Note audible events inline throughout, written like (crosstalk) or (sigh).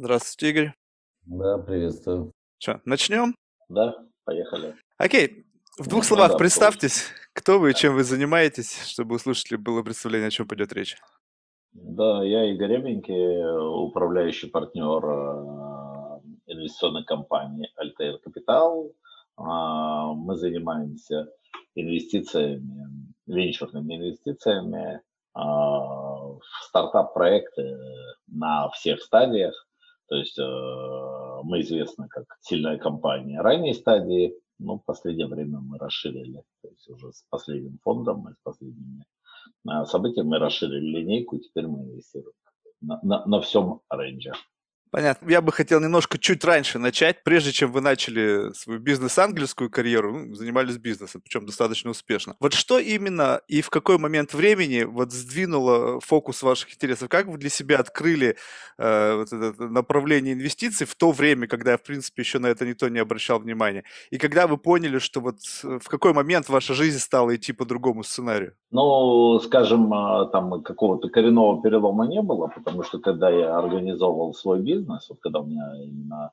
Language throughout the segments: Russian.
Здравствуйте, Игорь. Да, приветствую. Чё, начнем? Да, поехали. Окей. В двух Ну словах да, представьтесь, кто вы и чем вы занимаетесь, чтобы у слушателей было представление, о чем пойдет речь. Да, я Игорь Ременький, управляющий партнер э, инвестиционной компании Altair Capital. А, Мы занимаемся инвестициями, венчурными инвестициями а, в стартап-проекты на всех стадиях. То есть э, мы известны как сильная компания ранней стадии, но в последнее время мы расширили, то есть уже с последним фондом и с последними э, событиями мы расширили линейку, и теперь мы инвестируем на, на, на всем рейнже. Понятно. Я бы хотел немножко чуть раньше начать, прежде чем вы начали свою бизнес-ангельскую карьеру, ну, занимались бизнесом, причем достаточно успешно. Вот что именно и в какой момент времени вот сдвинуло фокус ваших интересов? Как вы для себя открыли э, вот это направление инвестиций в то время, когда, в принципе, еще на это никто не обращал внимания? И когда вы поняли, что вот э, в какой момент ваша жизнь стала идти по другому сценарию? Ну, скажем, а, там какого-то коренного перелома не было, потому что когда я организовывал свой бизнес, вот когда у меня именно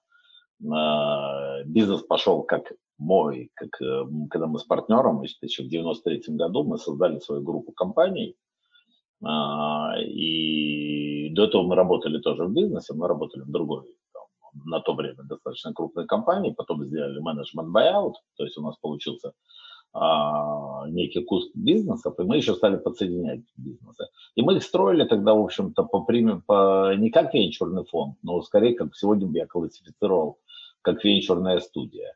бизнес пошел как мой, как, э, когда мы с партнером, еще в 93 году мы создали свою группу компаний, а, и до этого мы работали тоже в бизнесе, мы работали в другой, там, на то время достаточно крупной компании, потом сделали менеджмент buyout, то есть у нас получился некий куст бизнесов, и мы еще стали подсоединять бизнесы. И мы их строили тогда, в общем-то, по, по, не как венчурный фонд, но скорее, как сегодня я классифицировал, как венчурная студия.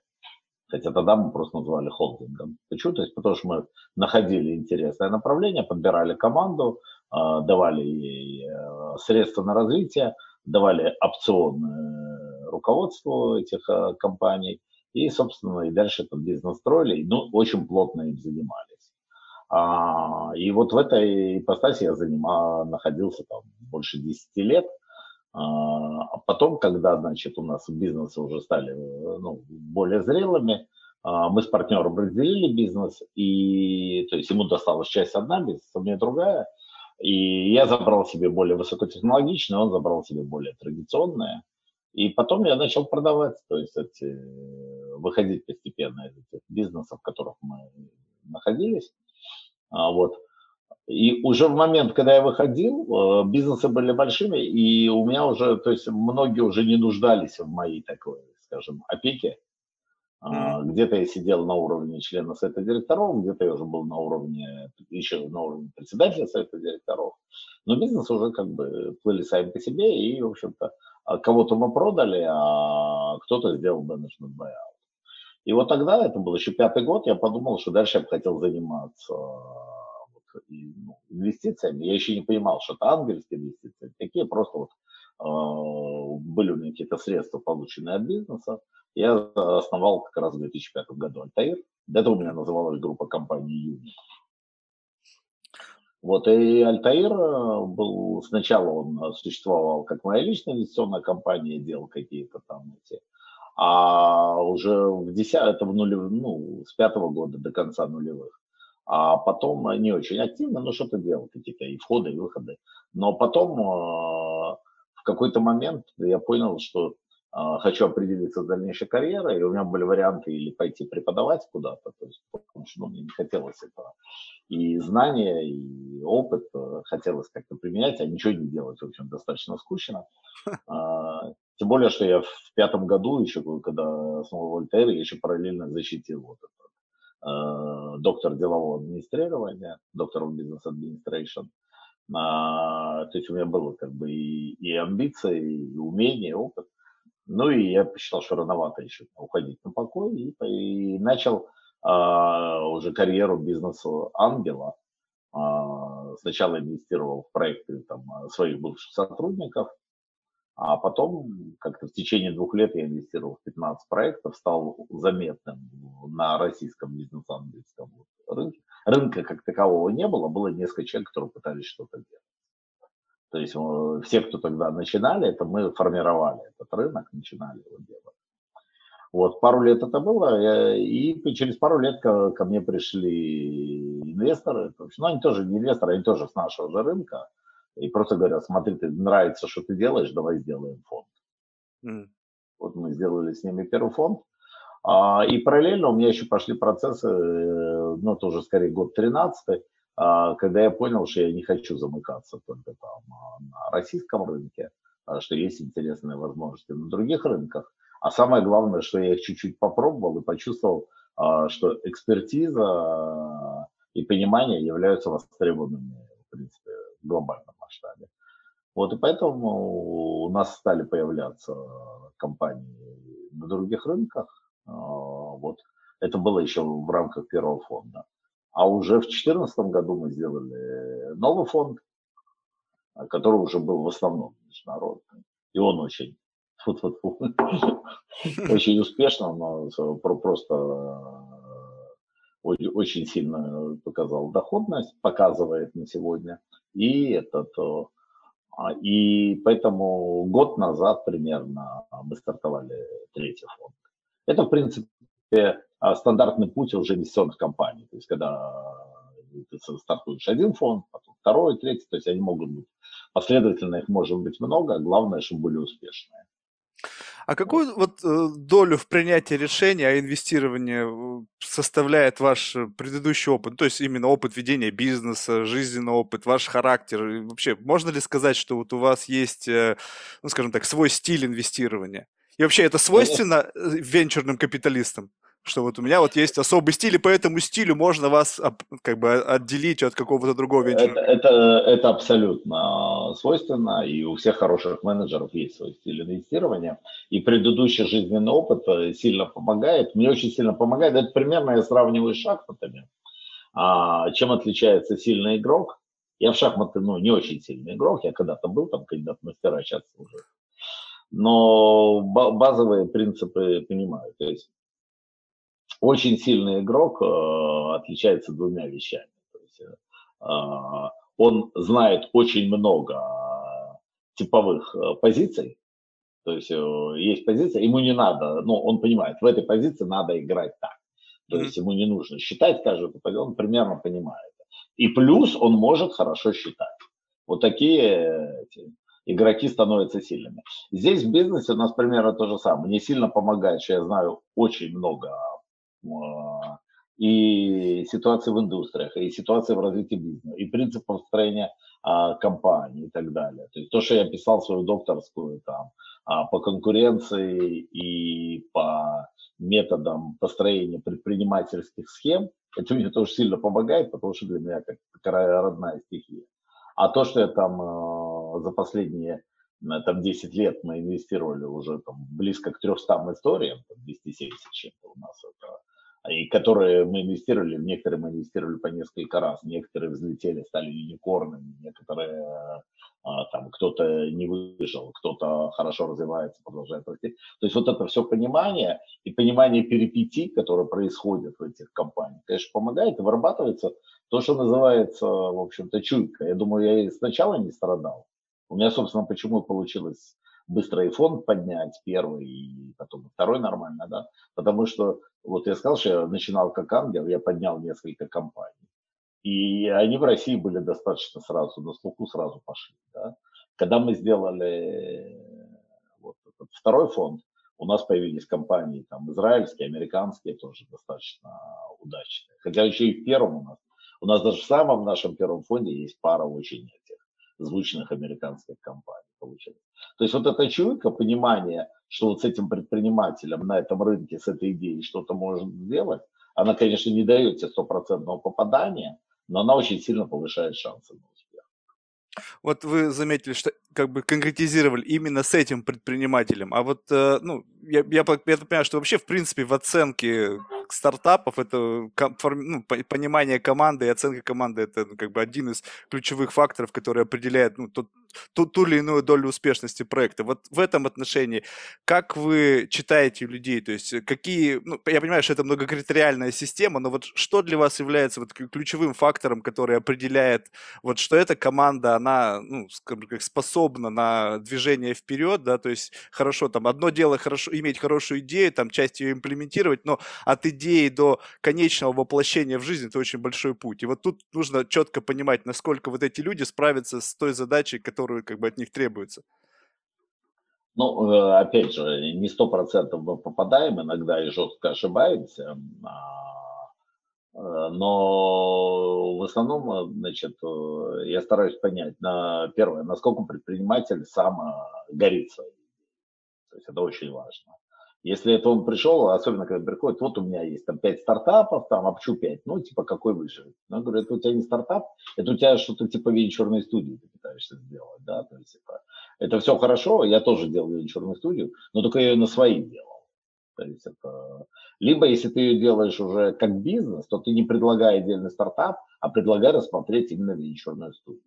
Хотя тогда мы просто называли холдингом. Почему? То есть потому что мы находили интересное направление, подбирали команду, а, давали ей э, средства на развитие, давали опционы руководству этих э, компаний, и, собственно, и дальше этот бизнес строили, ну, очень плотно им занимались. А, и вот в этой ипостаси я занимал, находился там больше 10 лет. А, а потом, когда, значит, у нас бизнесы уже стали ну, более зрелыми, а, мы с партнером разделили бизнес, и, то есть ему досталась часть одна, бизнес, а мне другая. И я забрал себе более высокотехнологичное, он забрал себе более традиционное. И потом я начал продавать, то есть эти, выходить постепенно из этих бизнесов, в которых мы находились. А, вот. И уже в момент, когда я выходил, э, бизнесы были большими, и у меня уже, то есть многие уже не нуждались в моей такой, скажем, опеке. Mm-hmm. Где-то я сидел на уровне члена совета директоров, где-то я уже был на уровне, еще на уровне председателя совета директоров. Но бизнес уже как бы плыли сами по себе, и, в общем-то, а кого-то мы продали, а кто-то сделал менеджмент buyout. И вот тогда, это был еще пятый год, я подумал, что дальше я бы хотел заниматься вот, ну, инвестициями. Я еще не понимал, что это ангельские инвестиции. Такие просто вот э, были у меня какие-то средства, полученные от бизнеса. Я основал как раз в 2005 году Альтаир. До этого у меня называлась группа компаний Юни. Вот, и Альтаир э, был, сначала он существовал как моя личная инвестиционная компания, делал какие-то там эти, а уже в 10, это в нулев, ну, с пятого года до конца нулевых. А потом не очень активно, но что-то делал, какие-то и входы, и выходы. Но потом э, в какой-то момент я понял, что хочу определиться с дальнейшей карьерой, и у меня были варианты или пойти преподавать куда-то, то есть, потому что ну, мне не хотелось этого. И знания, и опыт э, хотелось как-то применять, а ничего не делать, в общем, достаточно скучно. А, тем более, что я в пятом году, еще когда основал Вольтер, я еще параллельно защитил вот этот э, доктор делового администрирования, доктор business administration. А, то есть у меня было как бы и, и амбиции, и умения, и опыт. Ну и я посчитал, что рановато еще уходить на покой и, и начал а, уже карьеру бизнеса ангела. А, сначала инвестировал в проекты там, своих бывших сотрудников, а потом как-то в течение двух лет я инвестировал в 15 проектов, стал заметным на российском бизнес-ангельском рынке. Рынка как такового не было, было несколько человек, которые пытались что-то делать. То есть э, все, кто тогда начинали, это мы формировали этот рынок, начинали его делать. Вот, пару лет это было, и через пару лет ко, ко мне пришли инвесторы, ну, они тоже не инвесторы, они тоже с нашего же рынка, и просто говорят, смотри, ты нравится, что ты делаешь, давай сделаем фонд. Mm. Вот мы сделали с ними первый фонд. А, и параллельно у меня еще пошли процессы, э, ну, тоже скорее год 13 а, когда я понял, что я не хочу замыкаться только там а, на российском рынке, что есть интересные возможности на других рынках. А самое главное, что я их чуть-чуть попробовал и почувствовал, что экспертиза и понимание являются востребованными, в принципе, в глобальном масштабе. Вот, и поэтому у нас стали появляться компании на других рынках. Вот. Это было еще в рамках первого фонда. А уже в 2014 году мы сделали новый фонд, который уже был в основном международный. И он очень, (laughs) (laughs) очень успешно, но просто э, очень сильно показал доходность, показывает на сегодня. И этот а, и поэтому год назад примерно мы стартовали третий фонд. Это, в принципе, а, стандартный путь уже компаний. То есть, когда ты стартуешь один фонд, потом второй, третий, то есть они могут быть последовательно, их может быть много, а главное, чтобы были успешные. А какую вот э, долю в принятии решения о инвестировании э, составляет ваш предыдущий опыт? То есть именно опыт ведения бизнеса, жизненный опыт, ваш характер. И вообще, можно ли сказать, что вот у вас есть, э, ну, скажем так, свой стиль инвестирования? И вообще это свойственно венчурным капиталистам? что вот у меня вот есть особый стиль, и по этому стилю можно вас как бы отделить от какого-то другого венчурного. Это, это, это абсолютно свойственно, и у всех хороших менеджеров есть свой стиль инвестирования, и предыдущий жизненный опыт э, сильно помогает, мне очень сильно помогает, это примерно я сравниваю с шахматами, а, чем отличается сильный игрок, я в шахматы, ну, не очень сильный игрок, я когда-то был там кандидат мастера, сейчас уже, но базовые принципы понимаю, то есть очень сильный игрок э, отличается двумя вещами. То есть, э, он знает очень много типовых э, позиций, то есть э, есть позиция, ему не надо, ну, он понимает, в этой позиции надо играть так. То mm-hmm. есть ему не нужно считать каждую позицию, он примерно понимает. И плюс он может хорошо считать. Вот такие эти, игроки становятся сильными. Здесь в бизнесе у нас примерно то же самое. Мне сильно помогает, что я знаю очень много а, и ситуации в индустриях, и ситуации в развитии бизнеса, и принцип построения а, компании и так далее. То есть то, что я писал свою докторскую там а, по конкуренции и по методам построения предпринимательских схем, это мне тоже сильно помогает, потому что для меня как родная стихия. А то, что я там а, за последние там 10 лет мы инвестировали уже там близко к 300 историям, там 270 чем-то у нас это и которые мы инвестировали, некоторые мы инвестировали по несколько раз, некоторые взлетели, стали юникорнами, некоторые а, там кто-то не выжил, кто-то хорошо развивается, продолжает расти. То есть вот это все понимание и понимание перипетий, которые происходят в этих компаниях, конечно, помогает и вырабатывается то, что называется, в общем-то, чуйка. Я думаю, я и сначала не страдал. У меня, собственно, почему получилось быстро и фонд поднять первый, и потом второй нормально, да, потому что вот я сказал, что я начинал как ангел, я поднял несколько компаний. И они в России были достаточно сразу, на слуху сразу пошли. Да? Когда мы сделали вот этот второй фонд, у нас появились компании там израильские, американские тоже достаточно удачные. Хотя еще и в первом у нас. У нас даже в самом нашем первом фонде есть пара очень звучных американских компаний получилось. То есть вот эта чуйка, понимание, что вот с этим предпринимателем на этом рынке, с этой идеей что-то может сделать, она, конечно, не дает тебе стопроцентного попадания, но она очень сильно повышает шансы на успех. Вот вы заметили, что как бы конкретизировали именно с этим предпринимателем, а вот, э, ну, я, я, я понимаю, что вообще, в принципе, в оценке стартапов это ну, понимание команды и оценка команды это ну, как бы один из ключевых факторов, который определяет ну, тот, ту, ту или иную долю успешности проекта. Вот в этом отношении, как вы читаете людей, то есть какие, ну, я понимаю, что это многокритериальная система, но вот что для вас является вот ключевым фактором, который определяет, вот что эта команда, она, ну, скажем так, способна на движение вперед, да, то есть хорошо, там, одно дело хорошо, иметь хорошую идею, там, часть ее имплементировать, но от идеи до конечного воплощения в жизнь это очень большой путь. И вот тут нужно четко понимать, насколько вот эти люди справятся с той задачей, которую как бы от них требуется? Ну, э, опять же, не сто процентов мы попадаем, иногда и жестко ошибаемся, а, но в основном, э, значит, я стараюсь понять, на, первое, насколько предприниматель сам горит. То есть это очень важно. Если это он пришел, особенно когда приходит, вот у меня есть там 5 стартапов, там, а почему 5? Ну, типа, какой выживет? Ну, я говорю, это у тебя не стартап, это у тебя что-то типа венчурной студии ты пытаешься сделать, да, то есть это, это все хорошо, я тоже делал венчурную студию, но только я ее на свои делал. То есть это... Либо если ты ее делаешь уже как бизнес, то ты не предлагай отдельный стартап, а предлагай рассмотреть именно венчурную студию.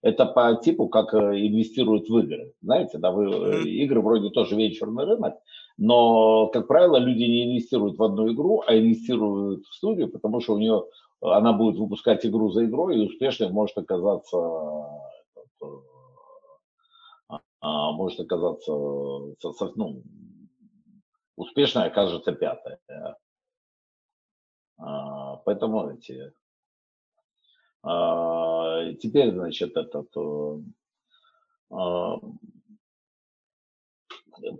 Это по типу, как э, инвестируют в игры. Знаете, да, вы, э, игры вроде тоже венчурный рынок, но, как правило, люди не инвестируют в одну игру, а инвестируют в студию, потому что у нее она будет выпускать игру за игрой, и успешной может оказаться э, а, может оказаться ну, успешной окажется пятая. А, поэтому эти а, теперь, значит, этот э, а,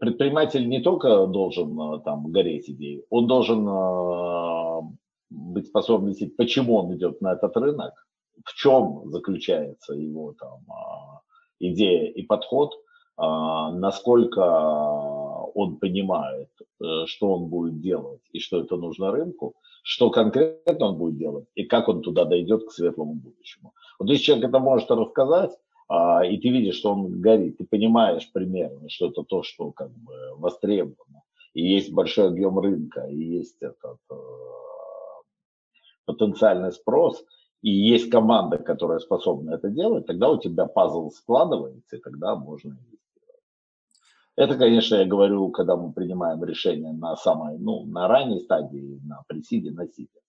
предприниматель не только должен э, там гореть идеей, он должен э, быть способен видеть, почему он идет на этот рынок, в чем заключается его там идея и подход, насколько он понимает, что он будет делать и что это нужно рынку, что конкретно он будет делать и как он туда дойдет к светлому будущему. Вот если человек это может рассказать, а, и ты видишь, что он горит, ты понимаешь примерно, что это то, что как бы востребовано, и есть большой объем рынка, и есть этот э, потенциальный спрос, и есть команда, которая способна это делать, тогда у тебя пазл складывается, и тогда можно это, конечно, я говорю, когда мы принимаем решение на самой, ну, на ранней стадии, на пресиде, на сиде.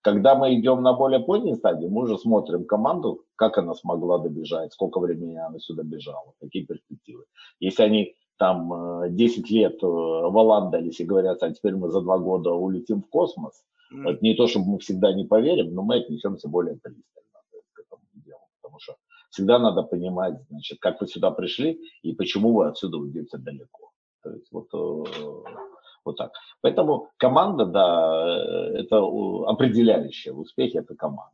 Когда мы идем на более поздней стадии, мы уже смотрим команду, как она смогла добежать, сколько времени она сюда бежала, какие перспективы. Если они там 10 э, лет э, валандались и говорят, а теперь мы за два года улетим в космос, mm. это не то, чтобы мы всегда не поверим, но мы отнесемся более пристально к этому делу, потому что всегда надо понимать, значит, как вы сюда пришли и почему вы отсюда уйдете далеко. То есть вот, э, вот так. Поэтому команда, да, э, это определяющее в успехе, это команда.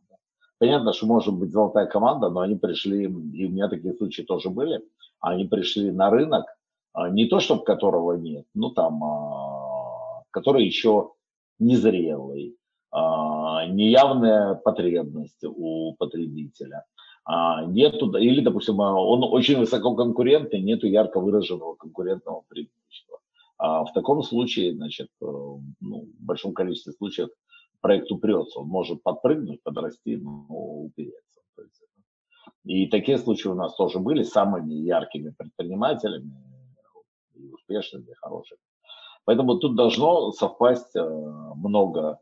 Понятно, что может быть золотая команда, но они пришли, и у меня такие случаи тоже были, они пришли на рынок, а, не то, чтобы которого нет, ну там, а, который еще незрелый, а, неявная потребность у потребителя – нету, или, допустим, а, он очень высококонкурентный, нету ярко выраженного конкурентного преимущества. А в таком случае, значит, э, ну, в большом количестве случаев проект упрется. Он может подпрыгнуть, подрасти, но упереться. И такие случаи у нас тоже были самыми яркими предпринимателями, и успешными, и хорошими. Поэтому тут должно совпасть э, много.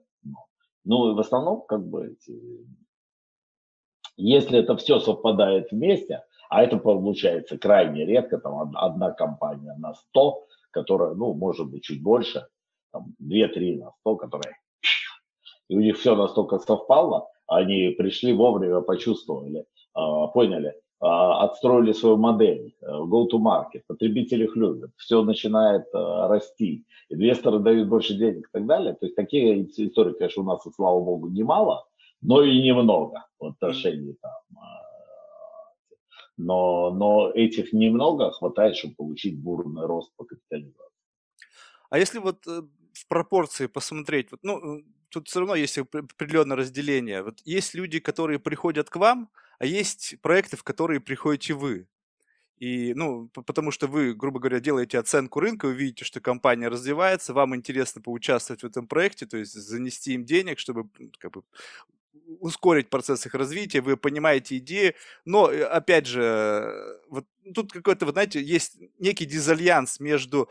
Ну, и в основном, как бы, эти если это все совпадает вместе, а это получается крайне редко, там одна компания на 100, которая, ну, может быть, чуть больше, там 2-3 на 100, которые и у них все настолько совпало, они пришли вовремя, почувствовали, а, поняли, а, отстроили свою модель, э, go-to-market, потребители их любят, все начинает э, расти, инвесторы дают больше денег и так далее. То есть такие истории, конечно, у нас, слава богу, немало, но и немного в отношении там. А, но, но этих немного хватает, чтобы получить бурный рост по капитализации. А если вот э, в пропорции посмотреть, вот, ну, тут все равно есть определенное разделение. Вот есть люди, которые приходят к вам, а есть проекты, в которые приходите вы. И, ну, потому что вы, грубо говоря, делаете оценку рынка, вы видите, что компания развивается, вам интересно поучаствовать в этом проекте, то есть занести им денег, чтобы как бы, ускорить процесс их развития, вы понимаете идеи, но, э, опять же, вот тут какой-то, вот знаете, есть некий дизальянс между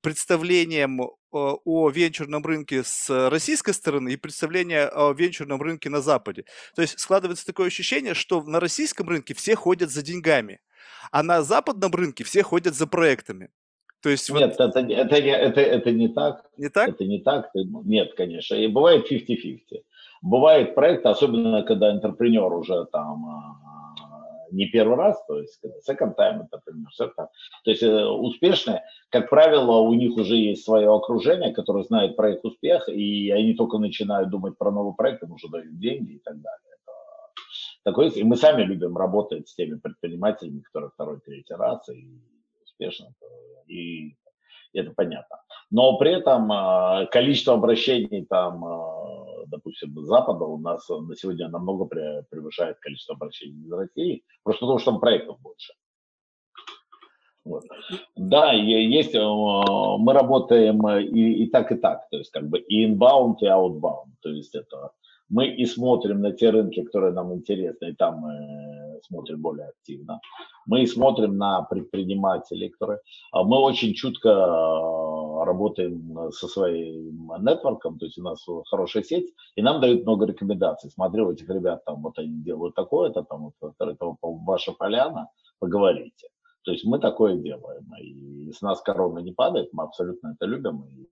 представлением о венчурном рынке с российской стороны и представление о венчурном рынке на Западе. То есть складывается такое ощущение, что на российском рынке все ходят за деньгами, а на западном рынке все ходят за проектами. То есть Нет, вот... это, это, это, это не так. Не так? Это не так. Нет, конечно. И бывает 50-50. Бывает проект, особенно когда интерпренер уже там не первый раз, то есть second time, например, third time. То есть э, успешные, как правило, у них уже есть свое окружение, которое знает про их успех, и они только начинают думать про новый проект, им уже дают деньги и так далее. Такое, и мы сами любим работать с теми предпринимателями, которые второй, третий раз, и успешно, и это понятно. Но при этом а, количество обращений там, а, допустим, Запада у нас на сегодня намного превышает количество обращений из России, просто потому что там проектов больше. Вот. Да, есть, а, мы работаем и, и так, и так, то есть как бы и inbound, и outbound, то есть это мы и смотрим на те рынки, которые нам интересны, и там мы смотрим более активно. Мы и смотрим на предпринимателей, которые... А мы очень чутко работаем со своим нетворком, то есть у нас хорошая сеть, и нам дают много рекомендаций. Смотри, у этих ребят там вот они делают такое-то, там вот это ваша поляна, поговорите. То есть мы такое делаем, и с нас корона не падает, мы абсолютно это любим, и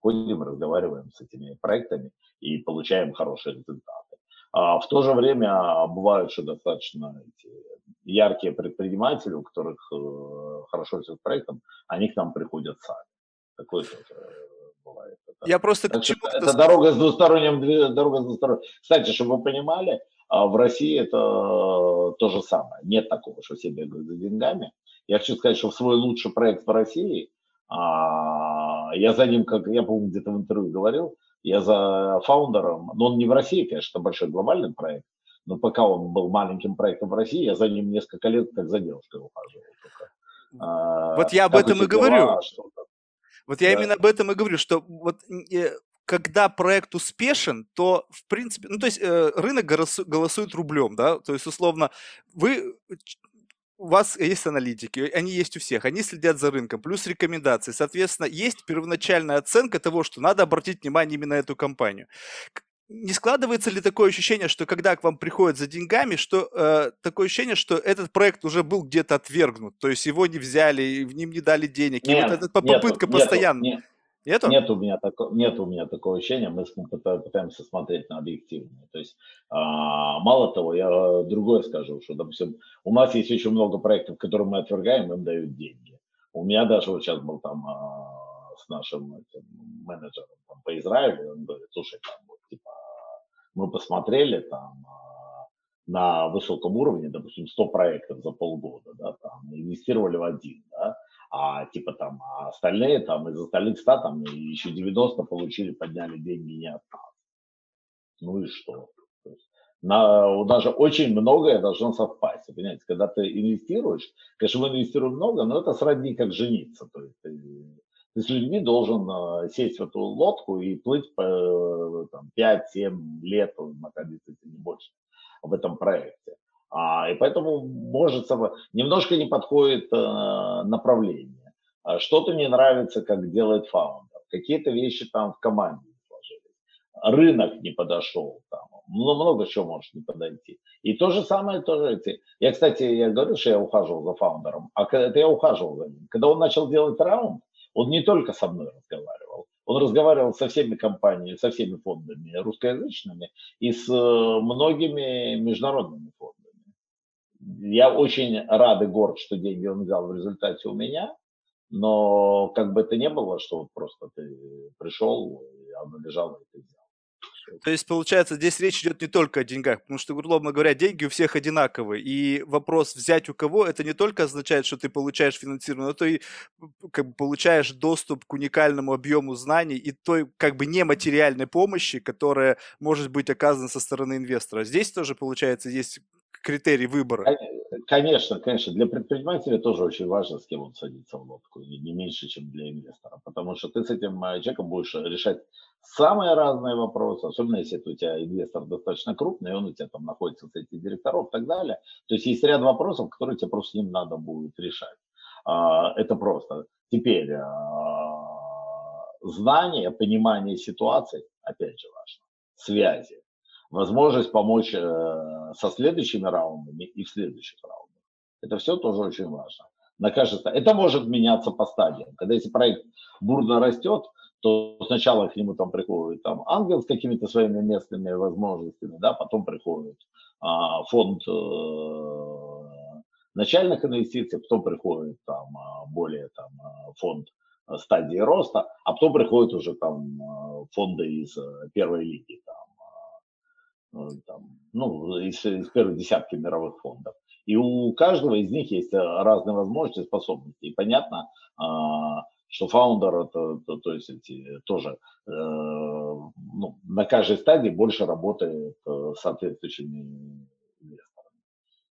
ходим, разговариваем с этими проектами и получаем хорошие результаты. А в то же время бывают, что достаточно эти яркие предприниматели, у которых э, хорошо все с проектом, они к нам приходят сами. Такое тоже бывает. Это, Я просто это, это дорога с двусторонним, дорога с двусторонним. Кстати, чтобы вы понимали, а в России это то же самое. Нет такого, что все бегают за деньгами. Я хочу сказать, что в свой лучший проект в России а, я за ним, как я, помню, где-то в интервью говорил, я за фаундером, но он не в России, конечно, большой глобальный проект, но пока он был маленьким проектом в России, я за ним несколько лет как за девушкой ухаживал. Только. А, вот я об этом и говорю. Вот я да. именно об этом и говорю, что вот э, когда проект успешен, то в принципе, ну то есть э, рынок голосует рублем, да, то есть условно вы у вас есть аналитики, они есть у всех, они следят за рынком, плюс рекомендации. Соответственно, есть первоначальная оценка того, что надо обратить внимание именно на эту компанию. Не складывается ли такое ощущение, что когда к вам приходят за деньгами, что э, такое ощущение, что этот проект уже был где-то отвергнут, то есть его не взяли, в ним не дали денег, нет, и вот эта попытка нету, постоянно. Нету, Нету? Нет у меня такого, нет у меня такого ощущения. Мы пытаемся смотреть на объективное. То есть а, мало того, я другое скажу, что, допустим, у нас есть очень много проектов, которые мы отвергаем, им дают деньги. У меня даже вот сейчас был там а, с нашим этим, менеджером там, по Израилю, он говорит, слушай, там типа, мы посмотрели там а, на высоком уровне, допустим, 100 проектов за полгода, да, там, инвестировали в один, да, а типа там а остальные там из остальных 100 там еще 90 получили, подняли деньги не от нас. Ну и что? на, даже очень многое должно совпасть. Понимаете, когда ты инвестируешь, конечно, мы инвестируем много, но это сродни как жениться. То есть ты, с людьми должен э, сесть в эту лодку и плыть по там, 5-7 лет, находиться не больше в этом проекте. А, и поэтому может немножко не подходит э, направление. А что-то не нравится, как делает фаундер. Какие-то вещи там в команде не сложились. Рынок не подошел там. Много чего может не подойти. И то же самое тоже эти. Я, кстати, я говорю, что я ухаживал за фаундером, а это я ухаживал за ним. Когда он начал делать раунд, он не только со мной разговаривал, он разговаривал со всеми компаниями, со всеми фондами русскоязычными и с э, многими международными фондами я очень рад и горд, что деньги он взял в результате у меня, но как бы это не было, что вот просто ты пришел, оно лежало, и ты взял. То есть, получается, здесь речь идет не только о деньгах, потому что, условно говоря, деньги у всех одинаковые. И вопрос взять у кого, это не только означает, что ты получаешь финансирование, но ты как бы, получаешь доступ к уникальному объему знаний и той как бы нематериальной помощи, которая может быть оказана со стороны инвестора. Здесь тоже, получается, есть критерий выбора? Конечно, конечно. Для предпринимателя тоже очень важно, с кем он садится в лодку, не меньше, чем для инвестора. Потому что ты с этим э, человеком будешь решать самые разные вопросы, особенно если у тебя инвестор достаточно крупный, он у тебя там находится среди директоров и так далее. То есть есть ряд вопросов, которые тебе просто с ним надо будет решать. А, это просто. Теперь а, знание, понимание ситуации, опять же, важно. Связи возможность помочь э, со следующими раундами и в следующих раундах. Это все тоже очень важно. На каждый Это может меняться по стадиям. Когда если проект бурно растет, то сначала к нему там приходит там ангел с какими-то своими местными возможностями, да, потом приходит а, фонд э, начальных инвестиций, потом приходит там а, более там а, фонд стадии роста, а потом приходят уже там а, фонды из э, первой лиги, там, там, ну, из, из первой десятки мировых фондов. И у каждого из них есть разные возможности, способности. И понятно, что фаундер это, то, то есть эти тоже э, ну, на каждой стадии больше работает соответствующими инвесторами.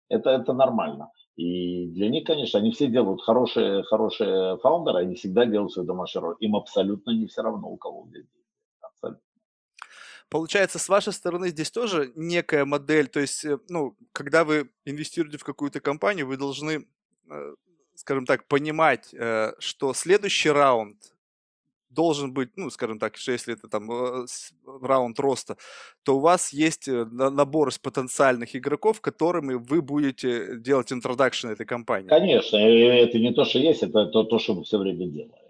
Это, это нормально. И для них, конечно, они все делают хорошие, хорошие фаундеры, они всегда делают свою домашнюю работу. Им абсолютно не все равно, у кого деньги. Абсолютно. Получается, с вашей стороны здесь тоже некая модель, то есть, э, ну, когда вы инвестируете в какую-то компанию, вы должны э, скажем так, понимать, э, что следующий раунд должен быть, ну, скажем так, что если это там раунд роста, то у вас есть набор из потенциальных игроков, которыми вы будете делать интродакшн этой компании. Конечно, это не то, что есть, это то, то что мы все время делаем.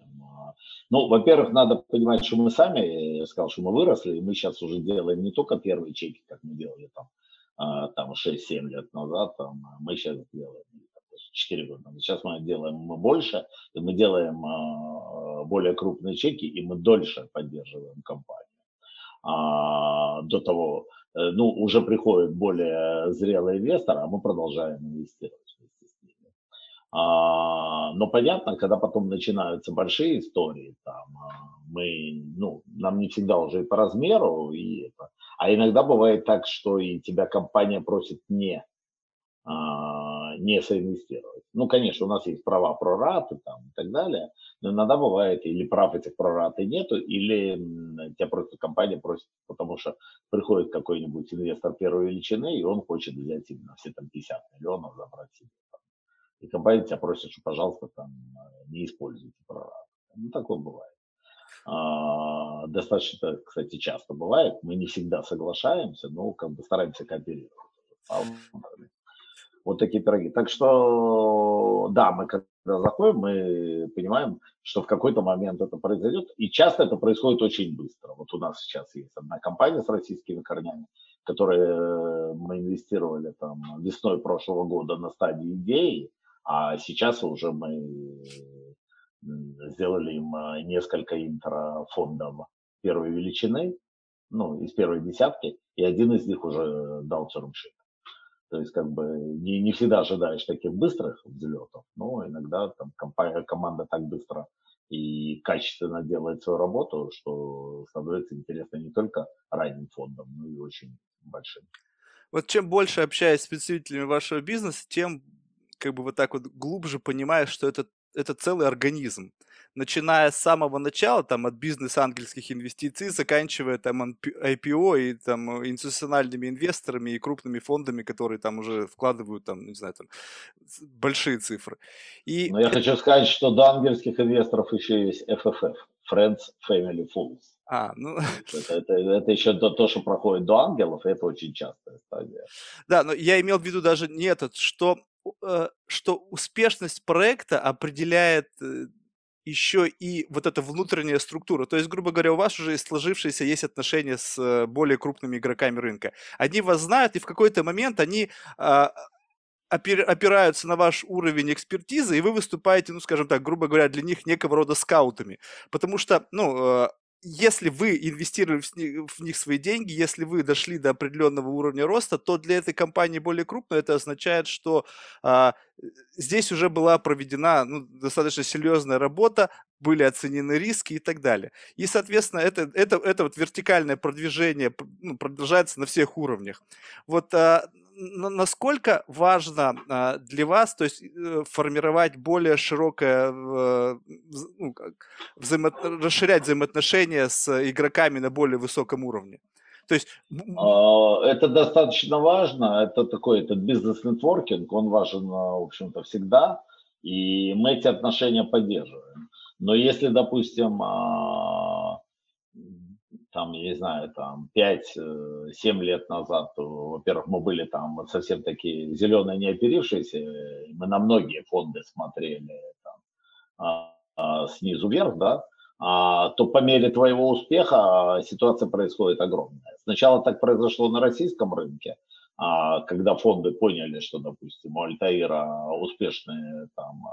Ну, во-первых, надо понимать, что мы сами, я сказал, что мы выросли, и мы сейчас уже делаем не только первые чеки, как мы делали там, а, там 6-7 лет назад, там, а мы сейчас делаем 4 года. Сейчас мы делаем больше, и мы делаем а, более крупные чеки, и мы дольше поддерживаем компанию. А, до того, э, ну, уже приходит более зрелый инвестор, а мы продолжаем инвестировать. А, но понятно, когда потом начинаются большие истории, там, мы, ну, нам не всегда уже и по размеру, и это, а иногда бывает так, что и тебя компания просит не не соинвестировать. Ну, конечно, у нас есть права прораты там и так далее, но иногда бывает, или прав этих прораты нету, или тебя просто компания просит, потому что приходит какой-нибудь инвестор первой величины, и он хочет взять именно все там 50 миллионов забрать себе. И компания тебя просит, что, пожалуйста, там не используйте прораты. Ну, такое бывает. А, достаточно, кстати, часто бывает. Мы не всегда соглашаемся, но как бы стараемся кооперировать. Вот такие пироги. Так что, да, мы когда заходим, мы понимаем, что в какой-то момент это произойдет. И часто это происходит очень быстро. Вот у нас сейчас есть одна компания с российскими корнями, которые мы инвестировали там весной прошлого года на стадии идеи, а сейчас уже мы сделали им а, несколько интрофондов первой величины, ну, из первой десятки, и один из них уже дал термшит. То есть как бы не, не всегда ожидаешь таких быстрых взлетов, но иногда там компания, команда так быстро и качественно делает свою работу, что становится интересно не только ранним фондом, но и очень большим. Вот чем больше общаюсь с представителями вашего бизнеса, тем как бы вот так вот глубже понимаешь, что это, это целый организм начиная с самого начала, там, от бизнес-ангельских инвестиций, заканчивая там IPO и там институциональными инвесторами и крупными фондами, которые там уже вкладывают там, не знаю, там, большие цифры. И Но я это... хочу сказать, что до ангельских инвесторов еще есть FFF, Friends Family Fools. А, ну... (laughs) Это, это, это еще то, то, что проходит до ангелов, это очень частая стадия. Да, но я имел в виду даже не этот, что э, что успешность проекта определяет э, еще и вот эта внутренняя структура. То есть, грубо говоря, у вас уже сложившиеся есть отношения с э, более крупными игроками рынка. Они вас знают, и в какой-то момент они а, опираются на ваш уровень экспертизы, и вы выступаете, ну, скажем так, грубо говоря, для них некого рода скаутами. Потому что, ну, э, если вы инвестировали в них, в них свои деньги, если вы дошли до определенного уровня роста, то для этой компании более крупной это означает, что а, здесь уже была проведена ну, достаточно серьезная работа, были оценены риски и так далее. И, соответственно, это, это, это вот вертикальное продвижение ну, продолжается на всех уровнях. Вот а, насколько важно а, для вас, то есть э, формировать более широкое, ну, взаимо... расширять взаимоотношения с игроками на более высоком уровне? То есть... А, это достаточно важно, это такой этот бизнес-нетворкинг, он важен, а, в общем-то, всегда, и мы эти отношения поддерживаем. Но если, допустим, там, я не знаю, там 5-7 э, лет назад, во-первых, мы были там совсем такие зеленые, не оперившиеся, мы на многие фонды смотрели там, а, а, снизу вверх, да, а, то по мере твоего успеха ситуация происходит огромная. Сначала так произошло на российском рынке, когда фонды поняли, что, допустим, у Альтаира успешные там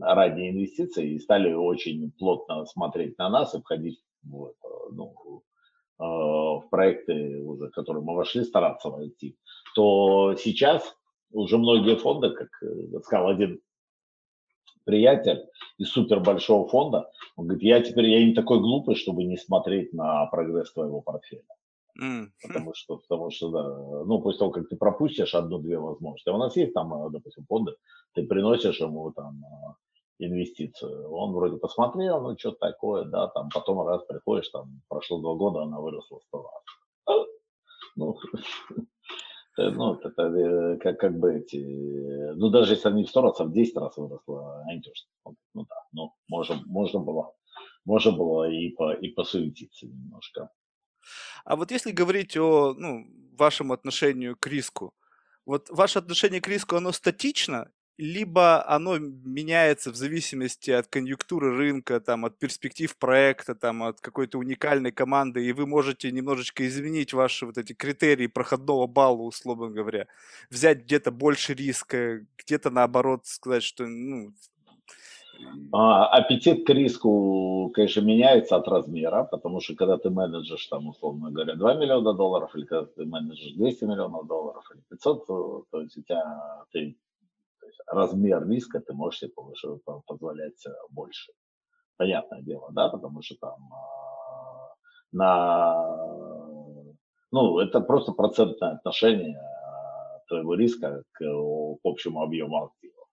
ранние инвестиции и стали очень плотно смотреть на нас и входить в, ну, в проекты, уже, в которые мы вошли, стараться войти, то сейчас уже многие фонды, как сказал один приятель из супер большого фонда, он говорит, я теперь я не такой глупый, чтобы не смотреть на прогресс твоего портфеля. Mm. Потому что, потому что, да, ну, после того, как ты пропустишь одну-две возможности, а у нас есть там, э, допустим, фонды, ты приносишь ему там э, инвестицию, он вроде посмотрел, ну, что такое, да, там, потом раз приходишь, там, прошло два года, она выросла сто раз. Ну, (laughs) Э, ну, это э, как, как бы эти, ну, даже если они в 100 раз, а в 10 раз выросло, они тоже, ну, да, ну, можно, можно было, можно было и, по, и посуетиться немножко. А вот если говорить о ну, вашем отношению к риску, вот ваше отношение к риску, оно статично либо оно меняется в зависимости от конъюнктуры рынка, там, от перспектив проекта, там, от какой-то уникальной команды, и вы можете немножечко изменить ваши вот эти критерии проходного балла, условно говоря, взять где-то больше риска, где-то наоборот сказать, что ну, а, аппетит к риску, конечно, меняется от размера, потому что когда ты менеджешь, там, условно говоря, 2 миллиона долларов, или когда ты менеджешь 200 миллионов долларов, или 500, то, то есть у тебя ты размер риска ты можешь себе позволять э, больше. Понятное дело, да, потому что там а, на, ну, это просто процентное отношение а, твоего риска к, к общему объему активов.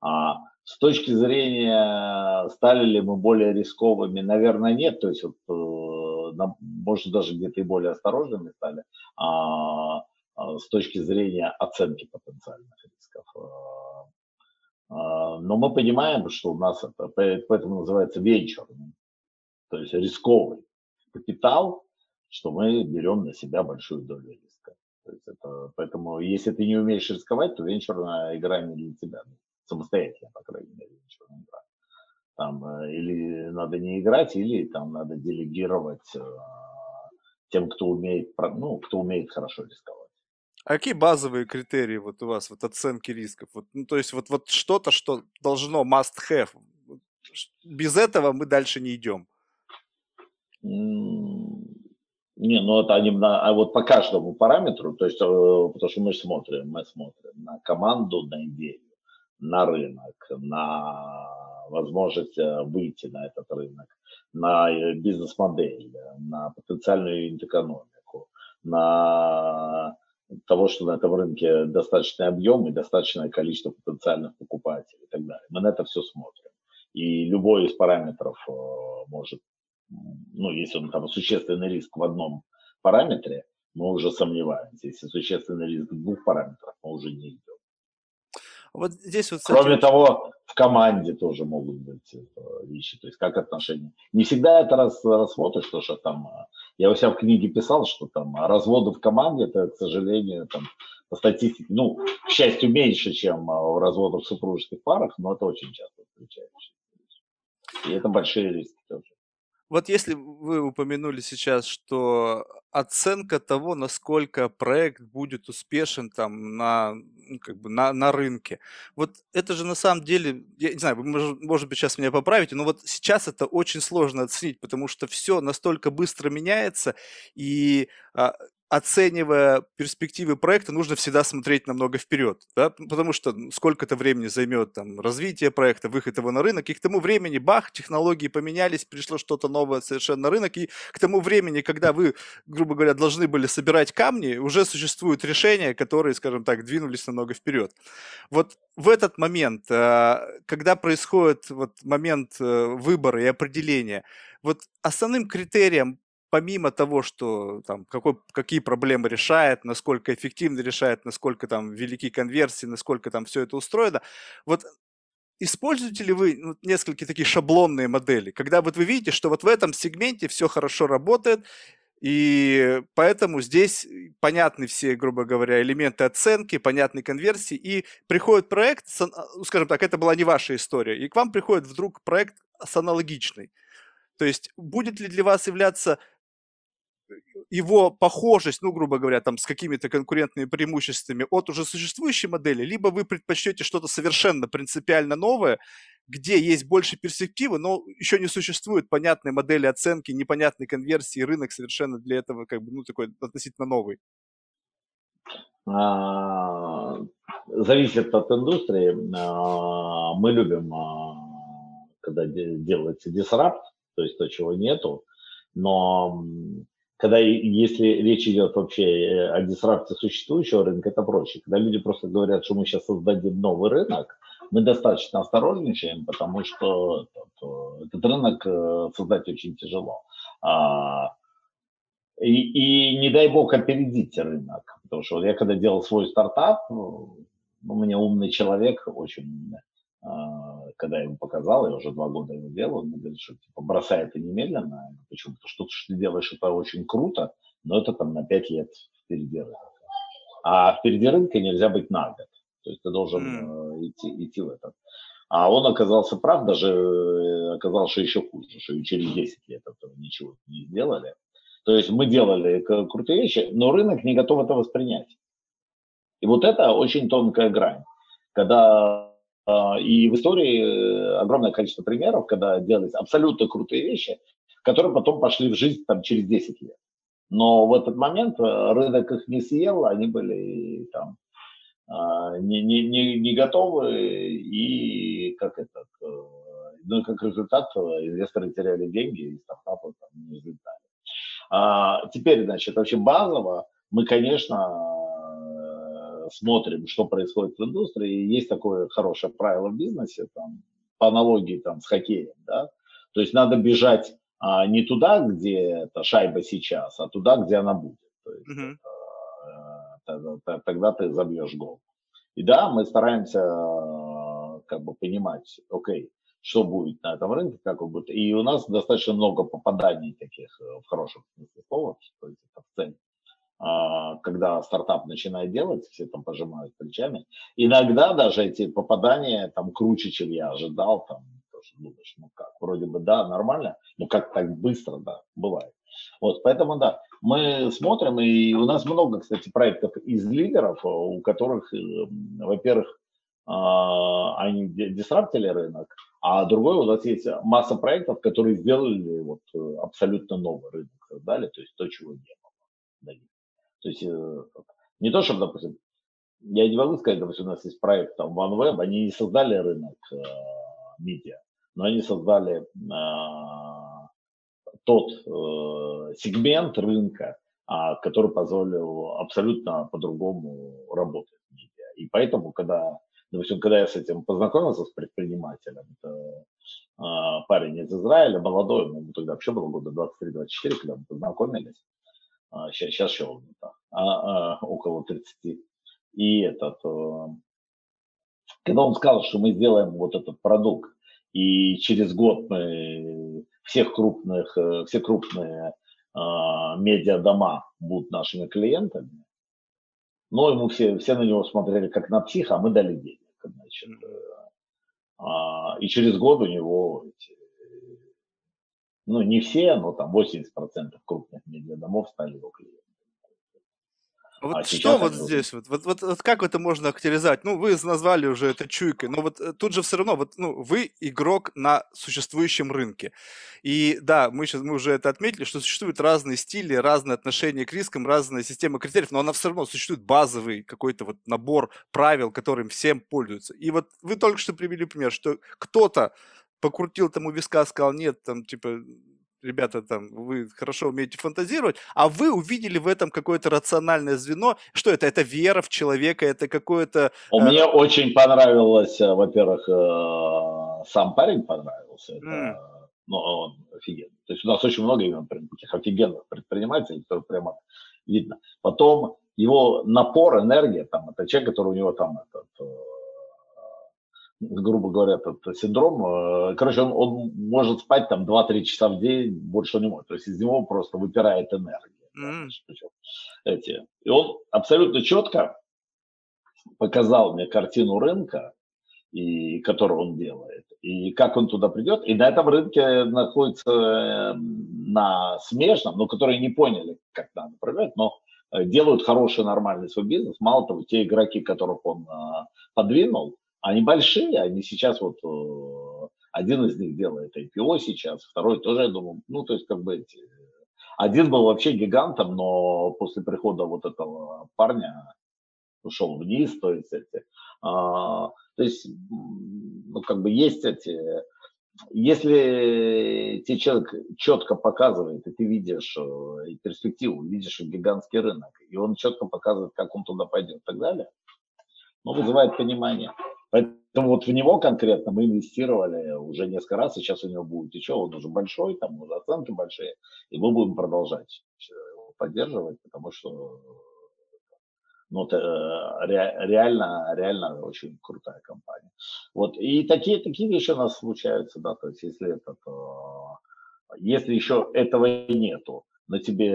А с точки зрения, стали ли мы более рисковыми, наверное, нет. То есть, вот, э, может, даже где-то и более осторожными стали. А, с точки зрения оценки потенциальных рисков. А, а, но мы понимаем, что у нас это, поэтому называется венчурный, то есть рисковый капитал, что мы берем на себя большую долю риска. То есть это, поэтому если ты не умеешь рисковать, то венчурная игра не для тебя. Самостоятельно, по крайней мере, венчурная игра. Там, э, или надо не играть, или там надо делегировать э, тем, кто умеет, ну, кто умеет хорошо рисковать. А какие базовые критерии вот у вас вот оценки рисков? Вот, ну, то есть вот, вот что-то, что должно must have. Без этого мы дальше не идем. Не, ну это они на, а вот по каждому параметру, то есть, э, потому что мы смотрим, мы смотрим на команду, на идею, на рынок, на возможность э, выйти на этот рынок, на э, бизнес-модель, на потенциальную экономику, на того, что на этом рынке достаточный объем и достаточное количество потенциальных покупателей и так далее. Мы на это все смотрим. И любой из параметров э, может, ну, если он там существенный риск в одном параметре, мы уже сомневаемся. Если существенный риск в двух параметрах, мы уже не идем. Вот здесь вот, кстати, Кроме того, в команде тоже могут быть э, вещи, то есть как отношения. Не всегда это раз, рассмотришь, что, что там, э, я у себя в книге писал, что там разводы в команде, это, к сожалению, там, по статистике, ну, к счастью, меньше, чем э, разводов в супружеских парах, но это очень часто встречается. И это большие риски тоже. Вот если вы упомянули сейчас, что оценка того, насколько проект будет успешен там на, ну, как бы на, на рынке. Вот это же на самом деле, я не знаю, вы, может, может быть, сейчас меня поправите, но вот сейчас это очень сложно оценить, потому что все настолько быстро меняется, и а, оценивая перспективы проекта, нужно всегда смотреть намного вперед, да? потому что сколько-то времени займет там, развитие проекта, выход его на рынок, и к тому времени, бах, технологии поменялись, пришло что-то новое совершенно на рынок, и к тому времени, когда вы, грубо говоря, должны были собирать камни, уже существуют решения, которые, скажем так, двинулись намного вперед. Вот в этот момент, а, когда происходит вот момент э, выбора и определения, вот основным критерием помимо того, что там какой, какие проблемы решает, насколько эффективно решает, насколько там велики конверсии, насколько там все это устроено, вот используете ли вы ну, несколько такие шаблонные модели, когда вот вы видите, что вот в этом сегменте все хорошо работает, и поэтому здесь понятны все, грубо говоря, элементы оценки, понятны конверсии, и приходит проект, ну, скажем так, это была не ваша история, и к вам приходит вдруг проект с аналогичной. То есть будет ли для вас являться его похожесть, ну, грубо говоря, там, с какими-то конкурентными преимуществами от уже существующей модели, либо вы предпочтете что-то совершенно принципиально новое, где есть больше перспективы, но еще не существует понятной модели оценки, непонятной конверсии, рынок совершенно для этого как бы, ну, такой относительно новый. А, зависит от индустрии. А, мы любим, а, когда делается дисрапт, то есть то, чего нету, но когда если речь идет вообще э, о дисрапте существующего рынка, это проще. Когда люди просто говорят, что мы сейчас создадим новый рынок, мы достаточно осторожничаем, потому что этот рынок э, создать очень тяжело. А, и, и не дай бог опередить рынок. Потому что я когда делал свой стартап, ну, у меня умный человек, очень умный, а, когда я ему показал, я уже два года его делал, он говорит, что типа, бросай это немедленно. Почему? Потому что, что ты делаешь, это очень круто, но это там на пять лет впереди рынка. А впереди рынка нельзя быть на год. То есть ты должен mm. идти, идти в это. А он оказался прав, даже э, оказался что еще хуже, что и через 10 лет этого ничего не сделали. То есть мы делали крутые вещи, но рынок не готов это воспринять. И вот это очень тонкая грань. Когда и в истории э, огромное количество примеров, когда делались абсолютно крутые вещи, которые потом пошли в жизнь там, через 10 лет. Но в этот момент э, рынок их не съел, они были там а, не, не, не, не готовы, и как это, ну, как результат инвесторы теряли деньги, и стартапы там не взлетали. А теперь, значит, вообще базово мы, конечно, смотрим, что происходит в индустрии, есть такое хорошее правило в бизнесе, там, по аналогии там, с хоккеем, да, то есть надо бежать а, не туда, где эта шайба сейчас, а туда, где она будет. То есть, mm-hmm. тогда, тогда ты забьешь гол. И да, мы стараемся как бы понимать, окей, что будет на этом рынке, как он будет. И у нас достаточно много попаданий таких э, в хорошем смысле слова, то есть это в а, когда стартап начинает делать, все там пожимают плечами. Иногда даже эти попадания там круче, чем я ожидал, там тоже думаешь, ну как, вроде бы да, нормально, но как так быстро, да, бывает. Вот, поэтому да, мы смотрим, и у нас много, кстати, проектов из лидеров, у которых, э, во-первых, а, они дисраптили рынок, а другой у нас есть масса проектов, которые сделали вот э, абсолютно новый рынок, создали, то есть то, чего не было. То есть э, не то, чтобы, допустим, я не могу сказать, допустим, у нас есть проект там OneWeb, они не создали рынок э, медиа, но они создали э, тот э, сегмент рынка, э, который позволил абсолютно по-другому работать медиа. И поэтому, когда, допустим, когда я с этим познакомился, с предпринимателем, это э, парень из Израиля, молодой, ему тогда вообще было года 23-24, когда мы познакомились, а, сейчас, сейчас еще он а, а, около 30. И этот, э, когда он сказал, что мы сделаем вот этот продукт, и через год мы всех крупных, э, все крупные э, медиадома будут нашими клиентами, но ему все, все на него смотрели как на психа, а мы дали денег. Значит, э, и через год у него эти, ну, не все, но там 80% крупных медиадомов стали его клиентами. Вот а что вот здесь, вот, вот, вот, вот как это можно активизовать? Ну, вы назвали уже это чуйкой, но вот э, тут же все равно, вот, ну, вы игрок на существующем рынке. И да, мы сейчас мы уже это отметили, что существуют разные стили, разные отношения к рискам, разная система критериев, но она все равно существует базовый какой-то вот набор правил, которым всем пользуются. И вот вы только что привели пример, что кто-то покрутил тому виска, сказал, нет, там, типа, ребята, там, вы хорошо умеете фантазировать, а вы увидели в этом какое-то рациональное звено. Что это? Это вера в человека, это какое-то... Э... Мне очень понравилось, э, во-первых, э, сам парень понравился. Это, mm. ну, он офигенный. То есть у нас очень много именно таких офигенных предпринимателей, которые прямо видно. Потом его напор, энергия, там, это человек, который у него там этот, грубо говоря, этот синдром. Э, короче, он, он может спать там 2-3 часа в день, больше не может. То есть из него просто выпирает энергия. Mm. Эти. И он абсолютно четко показал мне картину рынка, и, которую он делает. и как он туда придет. И на этом рынке находится эм, на смежном, но которые не поняли, как надо управлять, но э, делают хороший, нормальный свой бизнес. Мало того, те игроки, которых он э, подвинул, они большие, они сейчас вот э, один из них делает IPO сейчас, второй тоже, я думаю, ну, то есть как бы эти... Один был вообще гигантом, но после прихода вот этого парня ушел вниз, то есть эти... А, то есть, ну, как бы есть эти... Если тебе человек четко показывает, и ты видишь э, перспективу, видишь гигантский рынок, и он четко показывает, как он туда пойдет и так далее, ну, вызывает понимание. Поэтому вот в него конкретно мы инвестировали уже несколько раз, сейчас у него будет еще, он уже большой, там уже оценки большие, и мы будем продолжать его поддерживать, потому что ну, это э, реально, реально очень крутая компания. Вот, и такие, такие вещи у нас случаются, да, то есть если это, то, если еще этого нету, на тебе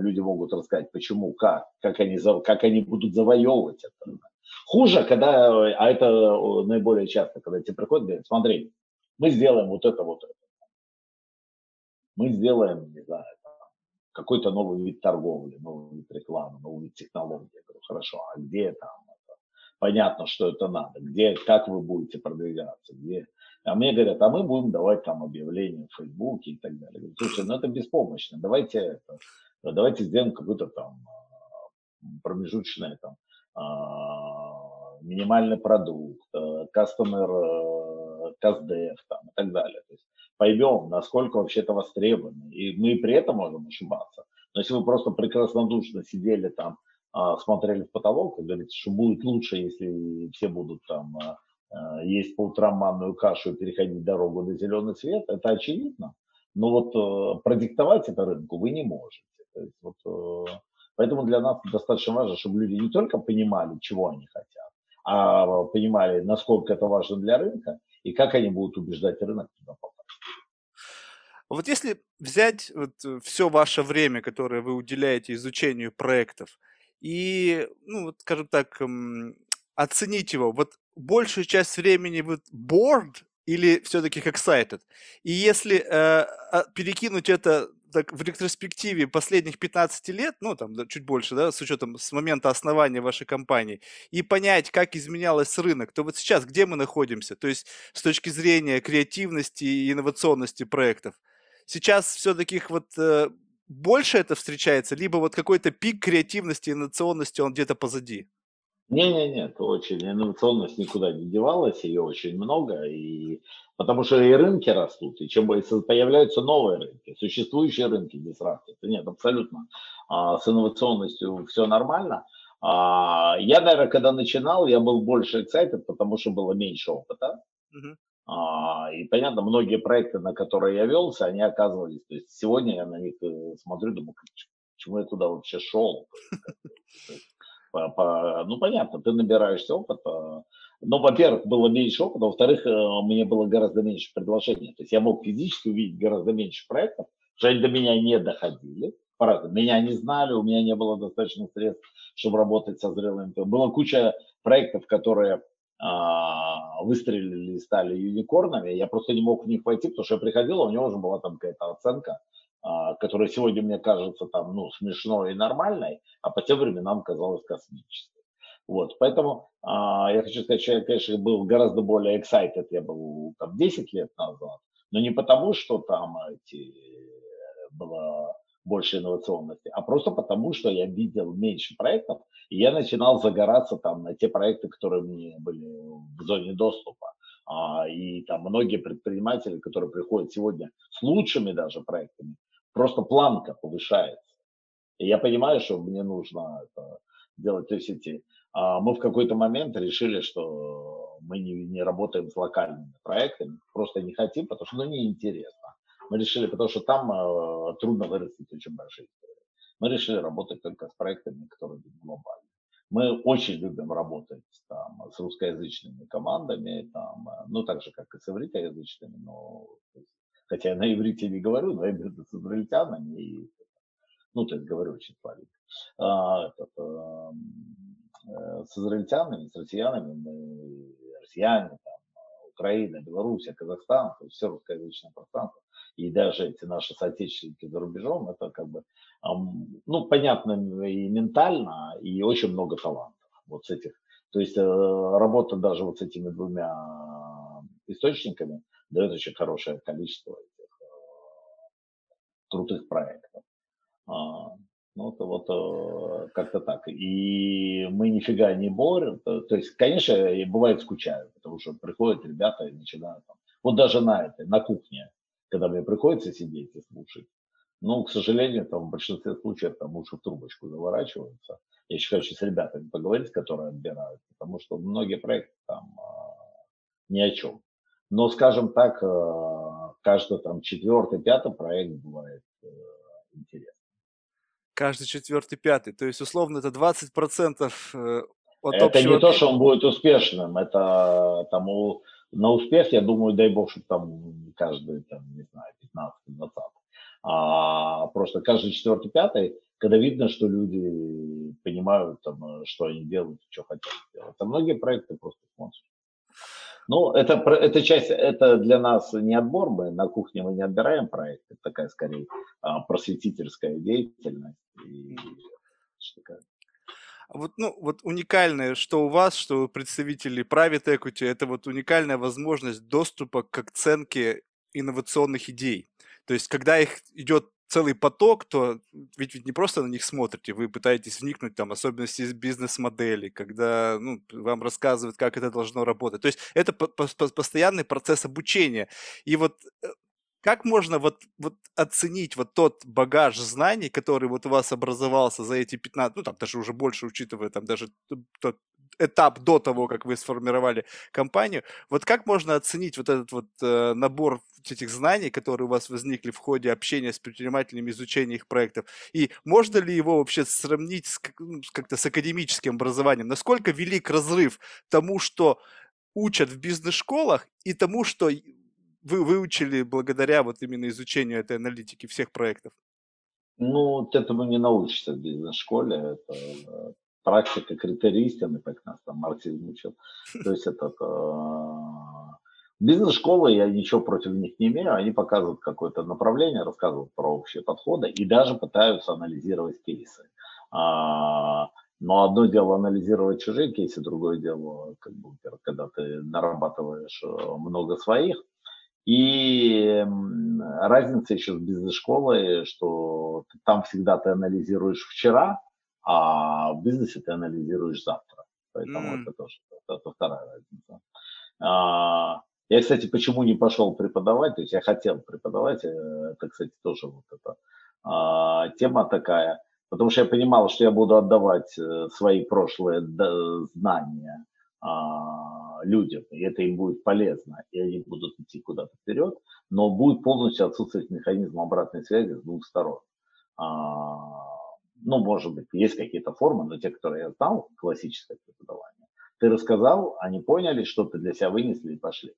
люди могут рассказать, почему, как, как они, как они будут завоевывать это. Хуже, когда, а это наиболее часто, когда тебе приходят и говорят, смотри, мы сделаем вот это, вот это. Мы сделаем, не знаю, какой-то новый вид торговли, новый вид рекламы, новый вид технологий. Я говорю, хорошо, а где там это? Понятно, что это надо. Где, как вы будете продвигаться? Где? А мне говорят, а мы будем давать там объявления в Фейсбуке и так далее. говорю, слушай, ну это беспомощно. Давайте это, давайте сделаем какой-то там а, промежуточный там а, минимальный продукт, customer, CastDev там, и так далее. То есть поймем, насколько вообще это востребовано. И мы при этом можем ошибаться. Но если вы просто прекраснодушно сидели там, а, смотрели в потолок и говорите, что будет лучше, если все будут там а, есть по утрам манную кашу и переходить дорогу на зеленый свет, это очевидно. Но вот э, продиктовать это рынку вы не можете. То есть вот, э, поэтому для нас достаточно важно, чтобы люди не только понимали, чего они хотят, а понимали, насколько это важно для рынка и как они будут убеждать рынок туда попасть. Вот если взять вот э, все ваше время, которое вы уделяете изучению проектов, и, ну, вот, скажем так, оценить его, вот большую часть времени вы bored или все-таки excited? И если э, а, перекинуть это так, в ретроспективе последних 15 лет, ну, там, чуть больше, да, с учетом с момента основания вашей компании, и понять, как изменялся рынок, то вот сейчас где мы находимся? То есть с точки зрения креативности и инновационности проектов – сейчас все-таки вот э, больше это встречается, либо вот какой-то пик креативности, инновационности, он где-то позади? Не-не-не, это очень, инновационность никуда не девалась, ее очень много, и потому что и рынки растут, и чем появляются новые рынки, существующие рынки дисрапты. Нет, абсолютно. А, с инновационностью все нормально. А, я, наверное, когда начинал, я был больше excited, потому что было меньше опыта. Uh-huh. А, и понятно, многие проекты, на которые я велся, они оказывались, то есть сегодня я на них э, смотрю, думаю, почему я туда вообще шел? Ну, понятно, ты набираешься опыта. Но, во-первых, было меньше опыта, во-вторых, э, мне было гораздо меньше предложений. То есть я мог физически увидеть гораздо меньше проектов, что они до меня не доходили. Меня не знали, у меня не было достаточно средств, чтобы работать со зрелыми. Была куча проектов, которые а, выстрелили и стали юникорнами, я просто не мог в них войти, потому что я приходил, а у него уже была там какая-то оценка, которая сегодня мне кажется там, ну, смешной и нормальной, а по тем временам казалась космической. Вот, поэтому а, я хочу сказать, что я, конечно, был гораздо более excited, я был там 10 лет назад, но не потому, что там эти, было больше инновационности, а просто потому, что я видел меньше проектов, и я начинал загораться там на те проекты, которые мне были в зоне доступа. А, и там многие предприниматели, которые приходят сегодня с лучшими даже проектами, просто планка повышается. И я понимаю, что мне нужно это делать. То есть эти, а, мы в какой-то момент решили, что мы не, не работаем с локальными проектами, просто не хотим, потому что ну, неинтересно. Мы решили, потому что там э, трудно вырастить очень большие. Мы решили работать только с проектами, которые глобальны. Мы очень любим работать там, с русскоязычными командами, там, э, ну, так же, как и с ивритоязычными, но, хотя я на иврите не говорю, но я говорю с израильтянами, и, ну, то есть говорю очень славик. А, этот, э, с израильтянами, с россиянами, мы россияне, там, Украина, Белоруссия, Казахстан, то есть все русскоязычное пространство, и даже эти наши соотечественники за рубежом, это как бы, ну, понятно и ментально, и очень много талантов вот с этих. То есть э, работа даже вот с этими двумя источниками дает очень хорошее количество этих э, крутых проектов. А, ну, это вот э, как-то так. И мы нифига не борем. То, есть, конечно, бывает скучаю, потому что приходят ребята и начинают там. Вот даже на этой, на кухне, когда мне приходится сидеть и слушать. Ну, к сожалению, там в большинстве случаев там лучше в трубочку заворачиваются. Я еще хочу с ребятами поговорить, которые отбирают, потому что многие проекты там э, ни о чем. Но, скажем так, э, каждый там четвертый, пятый проект бывает э, интересный каждый четвертый, пятый. То есть, условно, это 20% э, от это общего... не то, что он будет успешным, это там у, на успех, я думаю, дай бог, чтобы там каждый, там, не знаю, 15-20. А просто каждый четвертый, пятый, когда видно, что люди понимают, там, что они делают, что хотят делать. А многие проекты просто смотрят. Ну, это, это часть, это для нас не отбор, мы на кухне мы не отбираем проект, это такая скорее а, просветительская деятельность. И, такое. Вот, ну, вот уникальное, что у вас, что у представителей private equity, это вот уникальная возможность доступа к оценке инновационных идей. То есть, когда их идет целый поток, то ведь, ведь не просто на них смотрите, вы пытаетесь вникнуть там особенности бизнес-модели, когда ну, вам рассказывают, как это должно работать. То есть это по -по постоянный процесс обучения. И вот э, как можно вот, вот оценить вот тот багаж знаний, который вот у вас образовался за эти 15, ну там даже уже больше, учитывая там даже тот этап до того, как вы сформировали компанию. Вот как можно оценить вот этот вот э, набор этих знаний, которые у вас возникли в ходе общения с предпринимателями, изучения их проектов? И можно ли его вообще сравнить с, ну, как-то с академическим образованием? Насколько велик разрыв тому, что учат в бизнес-школах, и тому, что вы выучили благодаря вот именно изучению этой аналитики всех проектов? Ну, вот этому не научишься в бизнес-школе. Это э, практика критерий истины, как нас там марксизм учил. То есть это э, бизнес-школы, я ничего против них не имею, они показывают какое-то направление, рассказывают про общие подходы и даже пытаются анализировать кейсы. А, но одно дело анализировать чужие кейсы, другое дело, как бы, когда ты нарабатываешь э, много своих. И разница еще с бизнес-школой, что там всегда ты анализируешь вчера, а в бизнесе ты анализируешь завтра. Поэтому mm. это тоже это вторая разница. А, я, кстати, почему не пошел преподавать, то есть я хотел преподавать, э, это, кстати, тоже вот эта а, тема такая, потому что я понимал, что я буду отдавать э, свои прошлые знания а, людям, и это им будет полезно, и они будут идти куда-то вперед, но будет полностью отсутствовать механизм обратной связи с двух сторон. А, ну, может быть, есть какие-то формы, но те, которые я знал, классическое преподавание, ты рассказал, они поняли, что ты для себя вынесли и пошли.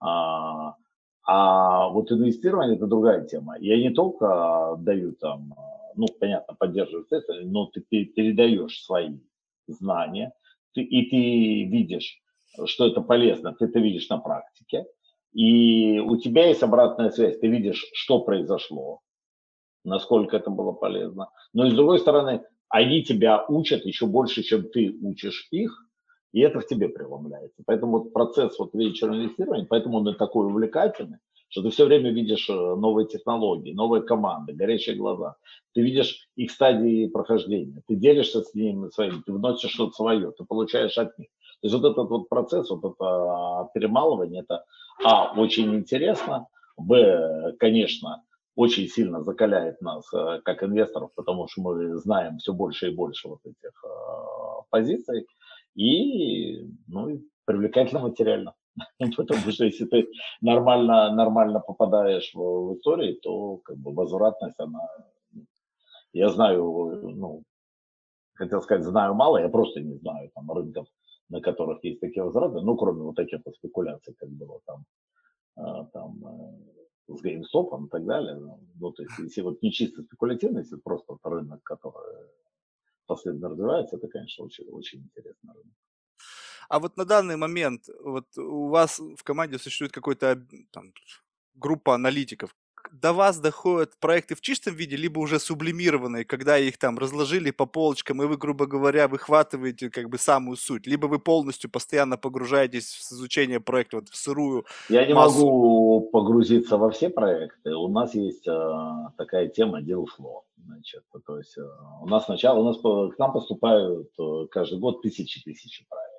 А, а вот инвестирование – это другая тема. Я не только даю там, ну, понятно, поддерживаю это, но ты передаешь свои знания, ты, и ты видишь, что это полезно, ты это видишь на практике, и у тебя есть обратная связь, ты видишь, что произошло, насколько это было полезно. Но и с другой стороны, они тебя учат еще больше, чем ты учишь их, и это в тебе преломляется. Поэтому вот процесс вот инвестирования, поэтому он и такой увлекательный, что ты все время видишь э, новые технологии, новые команды, горячие глаза. Ты видишь их стадии прохождения, ты делишься с ними своим, ты вносишь что-то свое, ты получаешь от них. То есть вот этот вот процесс, вот это а, перемалывание, это, а, очень интересно, б, конечно, очень сильно закаляет нас э, как инвесторов, потому что мы знаем все больше и больше вот этих э, позиций, и ну, привлекательно материально. (laughs) Потому что если ты нормально, нормально попадаешь в, в истории, то как бы возвратность, она... Я знаю, ну, хотел сказать, знаю мало, я просто не знаю там рынков, на которых есть такие возвраты, ну, кроме вот таких спекуляций, как было там, э, там с GameStop и так далее. Ну, ну, то есть, если вот не чисто спекулятивно, если просто вот рынок, который последовательно развивается, это, конечно, очень, очень интересный рынок. А вот на данный момент вот у вас в команде существует какой-то там, группа аналитиков, до вас доходят проекты в чистом виде, либо уже сублимированные, когда их там разложили по полочкам, и вы, грубо говоря, выхватываете как бы самую суть, либо вы полностью постоянно погружаетесь в изучение проекта, вот в сырую Я не массу. могу погрузиться во все проекты. У нас есть э, такая тема deal flow. Значит, то есть э, у нас сначала, у нас к нам поступают э, каждый год тысячи-тысячи проектов.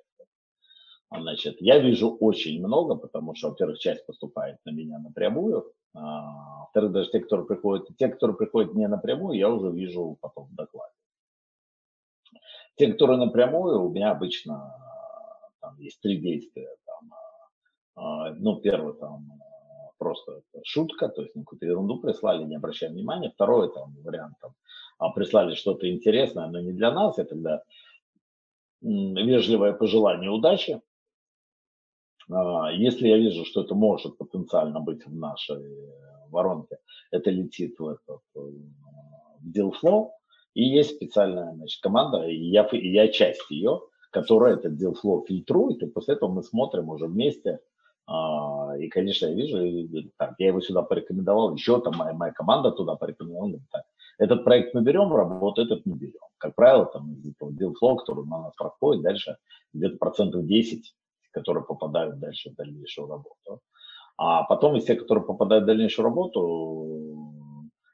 Значит, я вижу очень много, потому что, во-первых, часть поступает на меня напрямую, а, во-вторых, даже те, которые приходят, те, которые приходят не напрямую, я уже вижу потом в докладе. Те, которые напрямую, у меня обычно а, там есть три действия. Там, а, ну, первый там просто шутка, то есть ну, какую-то ерунду прислали, не обращаем внимания. Второй там вариант там прислали что-то интересное, но не для нас, это тогда вежливое пожелание удачи. А, Если я вижу, что это может потенциально быть в нашей э, воронке, это летит в этот э, в deal flow, и есть специальная значит, команда, и я, и я часть ее, которая этот deal flow фильтрует, и после этого мы смотрим уже вместе, а, и, конечно, я вижу, и, так, я его сюда порекомендовал, еще там моя, моя команда туда порекомендовала, так, этот проект мы берем в работу, этот не берем. Как правило, там из deal flow, который на нас проходит, дальше где-то процентов 10 которые попадают дальше в дальнейшую работу. А потом из тех, которые попадают в дальнейшую работу,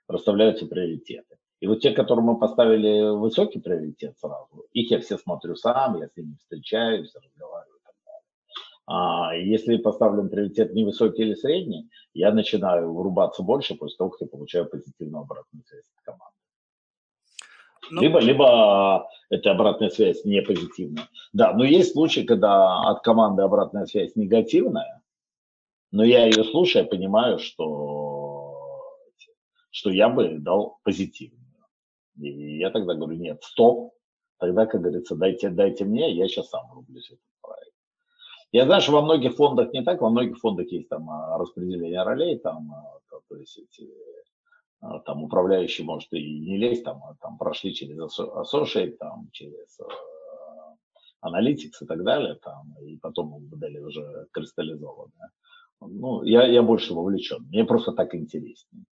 расставляются приоритеты. И вот те, которым мы поставили высокий приоритет сразу, их я все смотрю сам, я с ними встречаюсь, разговариваю. А если поставлен приоритет невысокий или средний, я начинаю врубаться больше после того, как я получаю позитивную обратную связь от команды. Ну, Либо, либо эта обратная связь не позитивная. Да, но есть случаи, когда от команды обратная связь негативная, но я ее слушаю, понимаю, что, что я бы дал позитивную. И я тогда говорю, нет, стоп, тогда, как говорится, дайте, дайте мне, я сейчас сам рублюсь этот проект. Я знаю, что во многих фондах не так, во многих фондах есть там а, распределение ролей, там, а, то, то есть эти там управляющий может и не лезть, там, а там прошли через Associate, там, через э, Analytics и так далее, там, и потом модели уже кристаллизованы. Ну, я, я больше вовлечен, мне просто так интереснее.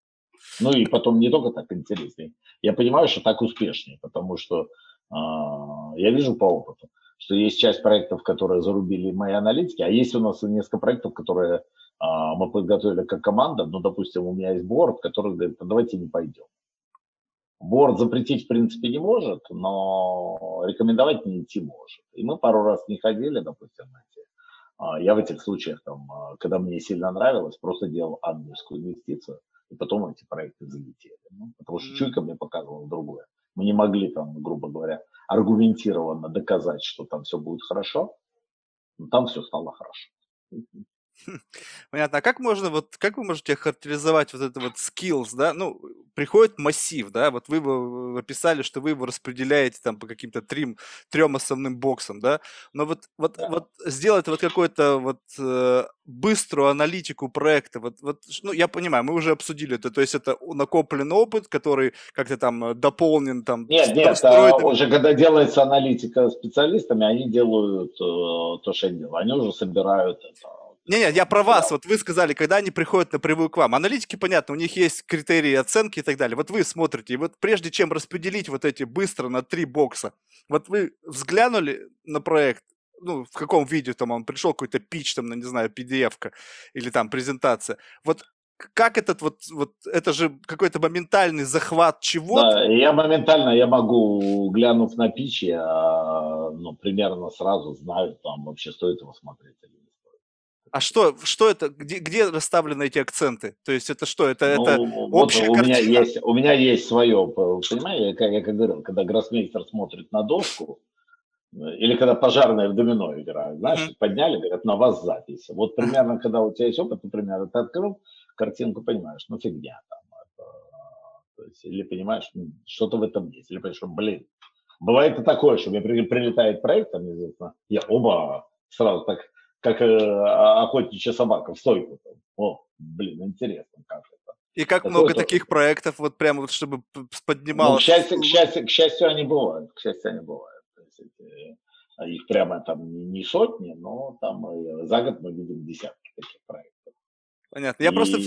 Ну и потом не только так интереснее, я понимаю, что так успешнее, потому что э, я вижу по опыту, что есть часть проектов, которые зарубили мои аналитики, а есть у нас несколько проектов, которые а, мы подготовили как команда, ну, допустим, у меня есть борт, который говорит, давайте не пойдем. Борт запретить, в принципе, не может, но рекомендовать не идти может. И мы пару раз не ходили, допустим, эти. А, я в этих случаях, там, а, когда мне сильно нравилось, просто делал ангельскую инвестицию, и потом эти проекты залетели. Ну, потому что чуйка мне показывала другое. Мы не могли там, грубо говоря, аргументированно доказать, что там все будет хорошо, но там все стало хорошо. Понятно. А как можно, вот, как вы можете характеризовать вот это вот skills, да? Ну, приходит массив, да, вот вы его описали, что вы его распределяете там по каким-то трем, трем основным боксам, да? Но вот, вот, Да. вот сделать вот какой-то вот э, быструю аналитику проекта, вот, вот, ну, я понимаю, мы уже обсудили это, то есть это накопленный опыт, который как-то там э, дополнен там Нет, нет, а стероидами. уже когда делается аналитика специалистами, они делают э, то, что делаю. Они уже собирают это. Не-не, я про вас. Вот вы сказали, когда они приходят напрямую к вам. Аналитики, понятно, у них есть критерии оценки и так далее. Вот вы смотрите, и вот прежде чем распределить вот эти быстро на три бокса, вот вы взглянули на проект, ну, в каком виде там он пришел, какой-то пич, там, ну, не знаю, PDF-ка или там презентация. Вот как этот вот, вот это же какой-то моментальный захват чего-то. Да, я моментально, я могу, глянув на пич, я ну, примерно сразу знаю, там вообще стоит его смотреть или не стоит. А что, что это, где, где расставлены эти акценты? То есть это что, это, это Ну, вот общая у меня картина? есть, у меня есть свое, понимаете, я, как- я как говорил, когда гроссмейстер смотрит на доску, э, или когда пожарные в домино играют, знаешь, Мгм. подняли, говорят, на вас запись. Вот примерно, когда у тебя есть опыт, например, ты открыл картинку, понимаешь, ну фигня там. это, то есть, или понимаешь, м, что-то в этом есть. Или понимаешь, блин, бывает и такое, что мне при- прилетает проект, там, известно, я оба сразу так, как э, а- охотничья собака в стойку. Там. О, блин, интересно, как это. И как Такое много тоже. таких проектов, вот прямо вот, чтобы п- Ну, поднималось. к, счастью, к, счастью, к счастью, они бывают. К счастью, они бывают. То есть эти, Их прямо там не сотни, но там за год мы видим десятки таких проектов. Понятно. Я и... просто...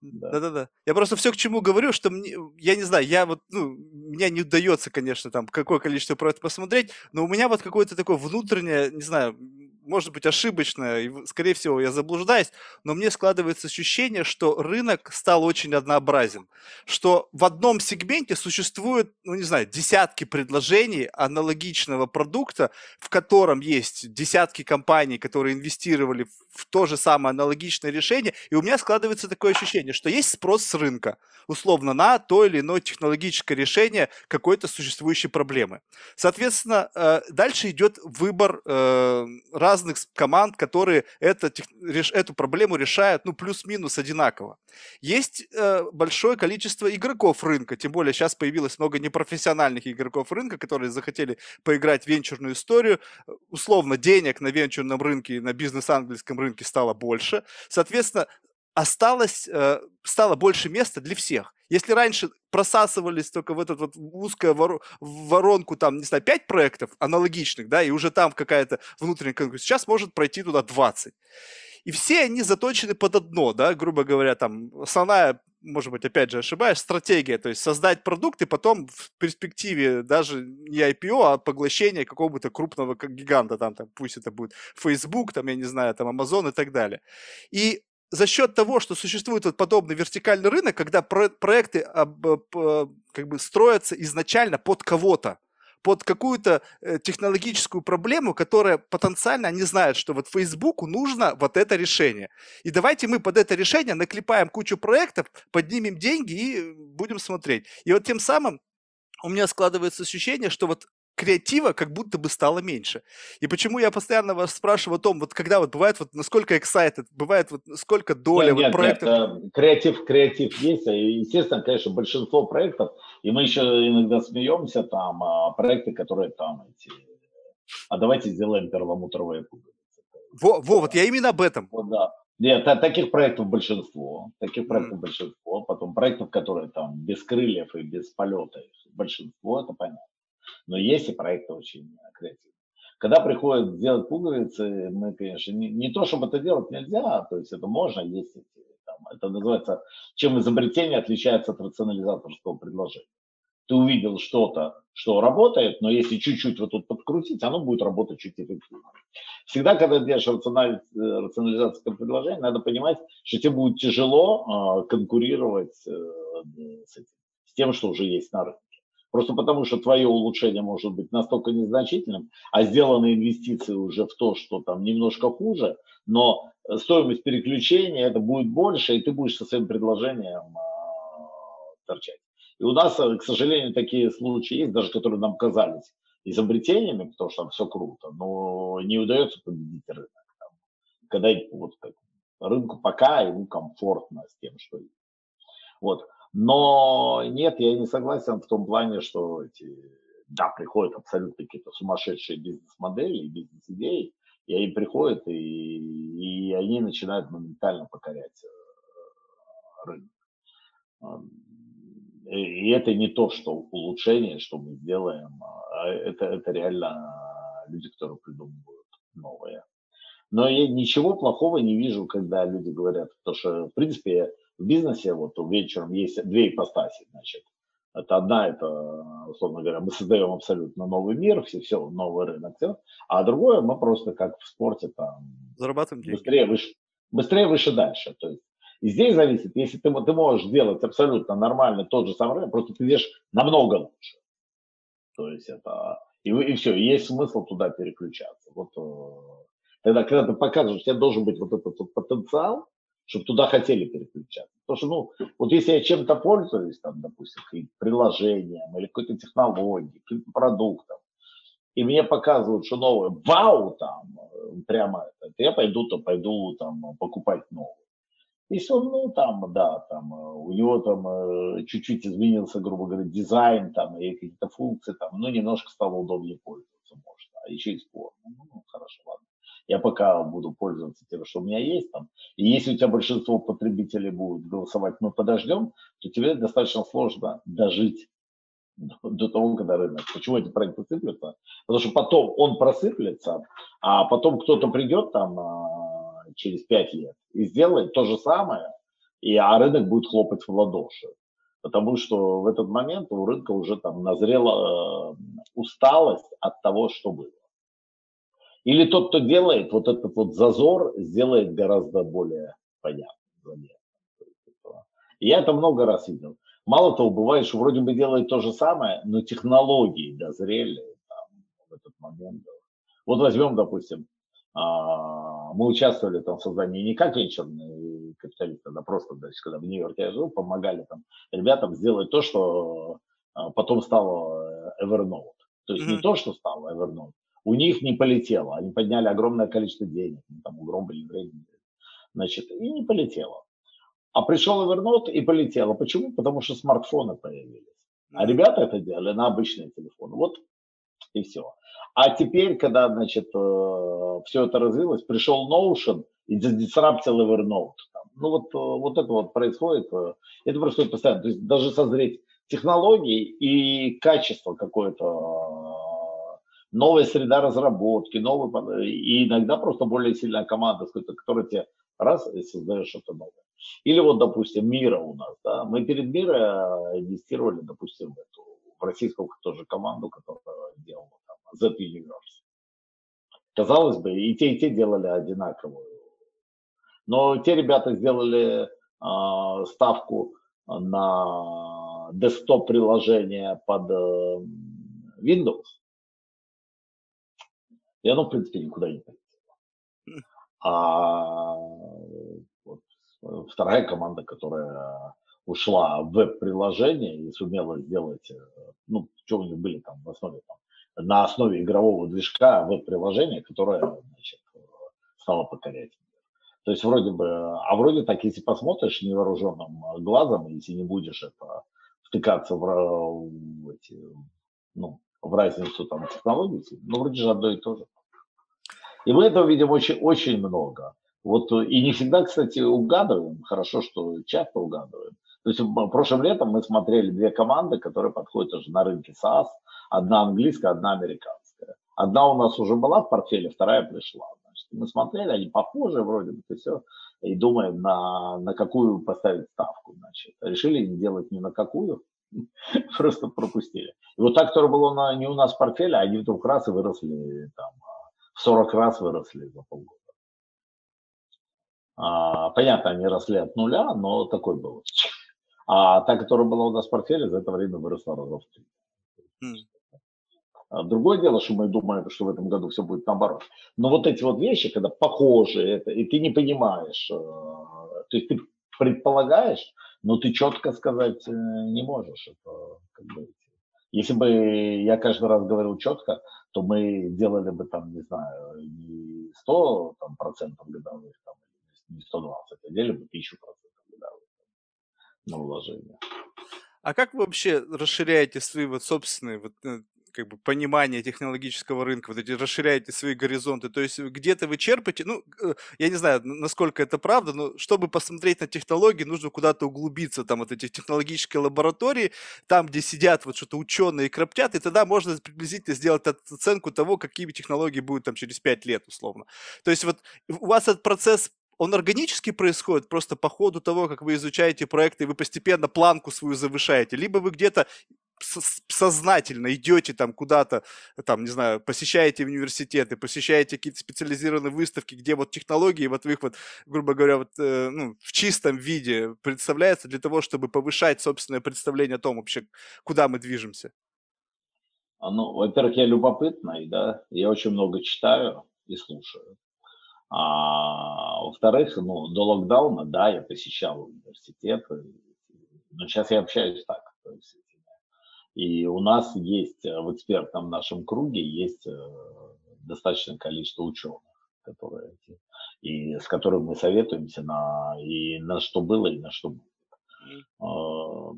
Да-да-да. Я просто все к чему говорю, что мне, я не знаю, я вот, ну, мне не удается, конечно, там, какое количество проектов посмотреть, но у меня вот какое-то такое внутреннее, не знаю, может быть, ошибочное, и, скорее всего, я заблуждаюсь, но мне складывается ощущение, что рынок стал очень однообразен, что в одном сегменте существует, ну, не знаю, десятки предложений аналогичного продукта, в котором есть десятки компаний, которые инвестировали в то же самое аналогичное решение, и у меня складывается такое ощущение, что есть спрос с рынка, условно, на то или иное технологическое решение какой-то существующей проблемы. Соответственно, э, дальше идет выбор э, разных команд, которые это, эту проблему решают, ну, плюс-минус одинаково. Есть э, большое количество игроков рынка, тем более сейчас появилось много непрофессиональных игроков рынка, которые захотели поиграть в венчурную историю. Условно, денег на венчурном рынке, на бизнес-английском рынке стало больше. Соответственно, осталось, э, стало больше места для всех. Если раньше просасывались только в эту вот узкую воронку, там, не знаю, 5 проектов аналогичных, да, и уже там какая-то внутренняя конкуренция, сейчас может пройти туда 20. И все они заточены под одно, да, грубо говоря, там, основная, может быть, опять же ошибаюсь, стратегия, то есть создать продукт и потом в перспективе даже не IPO, а поглощение какого-то крупного гиганта, там, там, пусть это будет Facebook, там, я не знаю, там, Amazon и так далее. И за счет того, что существует вот подобный вертикальный рынок, когда про- проекты об, об, как бы строятся изначально под кого-то, под какую-то э, технологическую проблему, которая потенциально они знают, что вот Фейсбуку нужно вот это решение. И давайте мы под это решение наклепаем кучу проектов, поднимем деньги и будем смотреть. И вот тем самым у меня складывается ощущение, что вот креатива как будто бы стало меньше. И почему я постоянно вас спрашиваю о том, вот когда вот бывает, вот насколько excited, бывает вот сколько доля нет, вот нет, проектов? Нет, креатив, креатив есть, и, естественно, конечно, большинство проектов, и мы еще иногда смеемся, там, а, проекты, которые там эти, а давайте сделаем перламутровые пуговицы. Во, во, вот я именно об этом. Вот, да. Нет, таких проектов большинство, таких проектов mm. большинство, потом проектов, которые там без крыльев и без полета, большинство, это понятно. Но есть и проекты очень креативные. Когда приходят делать пуговицы, мы, конечно, не, не то, чтобы это делать нельзя, то есть это можно, есть там, это называется, чем изобретение отличается от рационализаторского предложения. Ты увидел что-то, что работает, но если чуть-чуть вот тут подкрутить, оно будет работать чуть эффективнее. Всегда, когда делаешь рациональ... рационализаторское предложение, надо понимать, что тебе будет тяжело э, конкурировать э, с, этим, с тем, что уже есть на рынке. Просто потому, что твое улучшение может быть настолько незначительным, а сделаны инвестиции уже в то, что там немножко хуже, но стоимость переключения это будет больше, и ты будешь со своим предложением э, торчать. И у нас, к сожалению, такие случаи есть, даже которые нам казались изобретениями, потому что там все круто, но не удается победить рынок. Там, когда вот, как, рынку пока ему комфортно с тем, что есть. Вот. Но нет, я не согласен в том плане, что эти, да, приходят абсолютно какие-то сумасшедшие бизнес-модели и бизнес-идеи, и они приходят, и, и они начинают моментально покорять э, рынок. И это не то, что улучшение, что мы сделаем, а это, это реально люди, которые придумывают новое. Но я ничего плохого не вижу, когда люди говорят, потому что, в принципе, в бизнесе вот вечером есть две ипостаси, значит. Это одна, это, условно говоря, мы создаем абсолютно новый мир, все, все новый рынок, все. А другое, мы просто как в спорте там зарабатываем деньги. Быстрее, выше, быстрее, выше, дальше. То есть и здесь зависит, если ты, ты можешь делать абсолютно нормально тот же самый рынок, просто ты идешь намного лучше. То есть это... И, и все, и есть смысл туда переключаться. Вот э, тогда, когда ты показываешь, у тебя должен быть вот этот вот потенциал, чтобы туда хотели переключаться. Потому что, ну, вот если я чем-то пользуюсь, там, допустим, приложением или какой-то технологией, каким-то продуктом, и мне показывают, что новое, вау, там, прямо это, я пойду, то пойду там покупать новое. Если он, ну, там, да, там, у него там э, чуть-чуть изменился, грубо говоря, дизайн, там, и какие-то функции, там, ну, немножко стало удобнее пользоваться можно, а еще и спорно. Ну, хорошо, ладно я пока буду пользоваться тем, что у меня есть там. И если у тебя большинство потребителей будут голосовать, мы подождем, то тебе достаточно сложно дожить до того, когда рынок. Почему эти проекты сыплются? Потому что потом он просыплется, а потом кто-то придет там а, через 5 лет и сделает то же самое, и, а рынок будет хлопать в ладоши. Потому что в этот момент у рынка уже там назрела э, усталость от того, что было. Или тот, кто делает вот этот вот зазор, сделает гораздо более понятным. Я это много раз видел. Мало того, бывает, что вроде бы делает то же самое, но технологии дозрели там, в этот момент. Вот возьмем, допустим, а, мы участвовали там в создании не как венчурные капиталисты, а просто, значит, когда в Нью-Йорке я жил, помогали там ребятам сделать то, что а, потом стало Evernote. То есть mm-hmm. не то, что стало Evernote, у них не полетело, они подняли огромное количество денег, там огромное времени, значит, и не полетело. А пришел Evernote и полетело. Почему? Потому что смартфоны появились. А ребята это делали на обычные телефоны. Вот и все. А теперь, когда, значит, э, все это развилось, пришел Notion и дисраптил Evernote. Ну вот, э, вот это вот происходит, э, это происходит постоянно. То есть даже созреть технологии и качество какое-то, новая среда разработки, новый, и иногда просто более сильная команда, которая тебе раз и создаешь что-то новое. Или вот, допустим, Мира у нас, да, мы перед Мира инвестировали, допустим, в эту, в российскую тоже команду, которая делала там Z Universe. Казалось бы, и те, и те делали одинаковую. Но те ребята сделали э, ставку на десктоп приложение под э, Windows. И оно, в принципе, никуда не полетело. А вторая команда, которая ушла в веб-приложение и сумела сделать, э, ну, что у них были там в основе, там, на основе игрового движка веб-приложение, которое, значит, стало покорять То есть вроде бы, а вроде так, если посмотришь невооруженным глазом, если не будешь это втыкаться в, в эти, ну, в разницу там технологий, ну, вроде же одно и то же. И мы этого видим очень, очень много. Вот, э, и не всегда, кстати, угадываем. Хорошо, что часто угадываем. То есть прошлым летом мы смотрели две команды, которые подходят уже на рынке SaaS. Одна английская, одна американская. Одна у нас уже была в портфеле, вторая пришла. Значит, мы смотрели, они похожи вроде бы, и все. И думаем, на, на какую поставить ставку. Значит. Решили делать ни на какую, (laughs) просто пропустили. И вот та, которая была на, не у нас в портфеле, они вдруг раз и выросли, там, в 40 раз выросли за полгода. А, понятно, они росли от нуля, но такой был. А та, которая была у нас в портфеле, за это время выросла раза в три. Mm. Другое дело, что мы думаем, что в этом году все будет наоборот. Но вот эти вот вещи, когда похожи, это, и ты не понимаешь, э, то есть ты предполагаешь, но ты четко сказать э, не можешь. Это, как бы, если бы я каждый раз говорил четко, то мы делали бы там, не знаю, не 100 там, процентов годовых, там, не 120, а делим 1000 процентов годовых на вложение. А как вы вообще расширяете свои вот собственные вот, э, как бы понимание технологического рынка, вот эти расширяете свои горизонты, то есть где-то вы черпаете, ну, э, я не знаю, насколько это правда, но чтобы посмотреть на технологии, нужно куда-то углубиться, там, вот эти технологические лаборатории, там, где сидят вот что-то ученые и кроптят, и тогда можно приблизительно сделать оценку того, какими технологии будут там через 5 лет, условно. То есть вот у вас этот процесс он органически происходит просто по ходу того, как вы изучаете проекты, вы постепенно планку свою завышаете, либо вы где-то сознательно идете там куда-то, там, не знаю, посещаете университеты, посещаете какие-то специализированные выставки, где вот технологии вот в их вот, грубо говоря, вот, э, ну, в чистом виде представляются для того, чтобы повышать собственное представление о том вообще, куда мы движемся? А, ну, во-первых, я любопытный, да, я очень много читаю и слушаю. А, во-вторых, ну, до локдауна, да, я посещал университет, но сейчас я общаюсь так. То есть, и у нас есть э, в экспертном нашем круге есть э, достаточное количество ученых, которые и с которыми мы советуемся на и на что было и на что будет. А,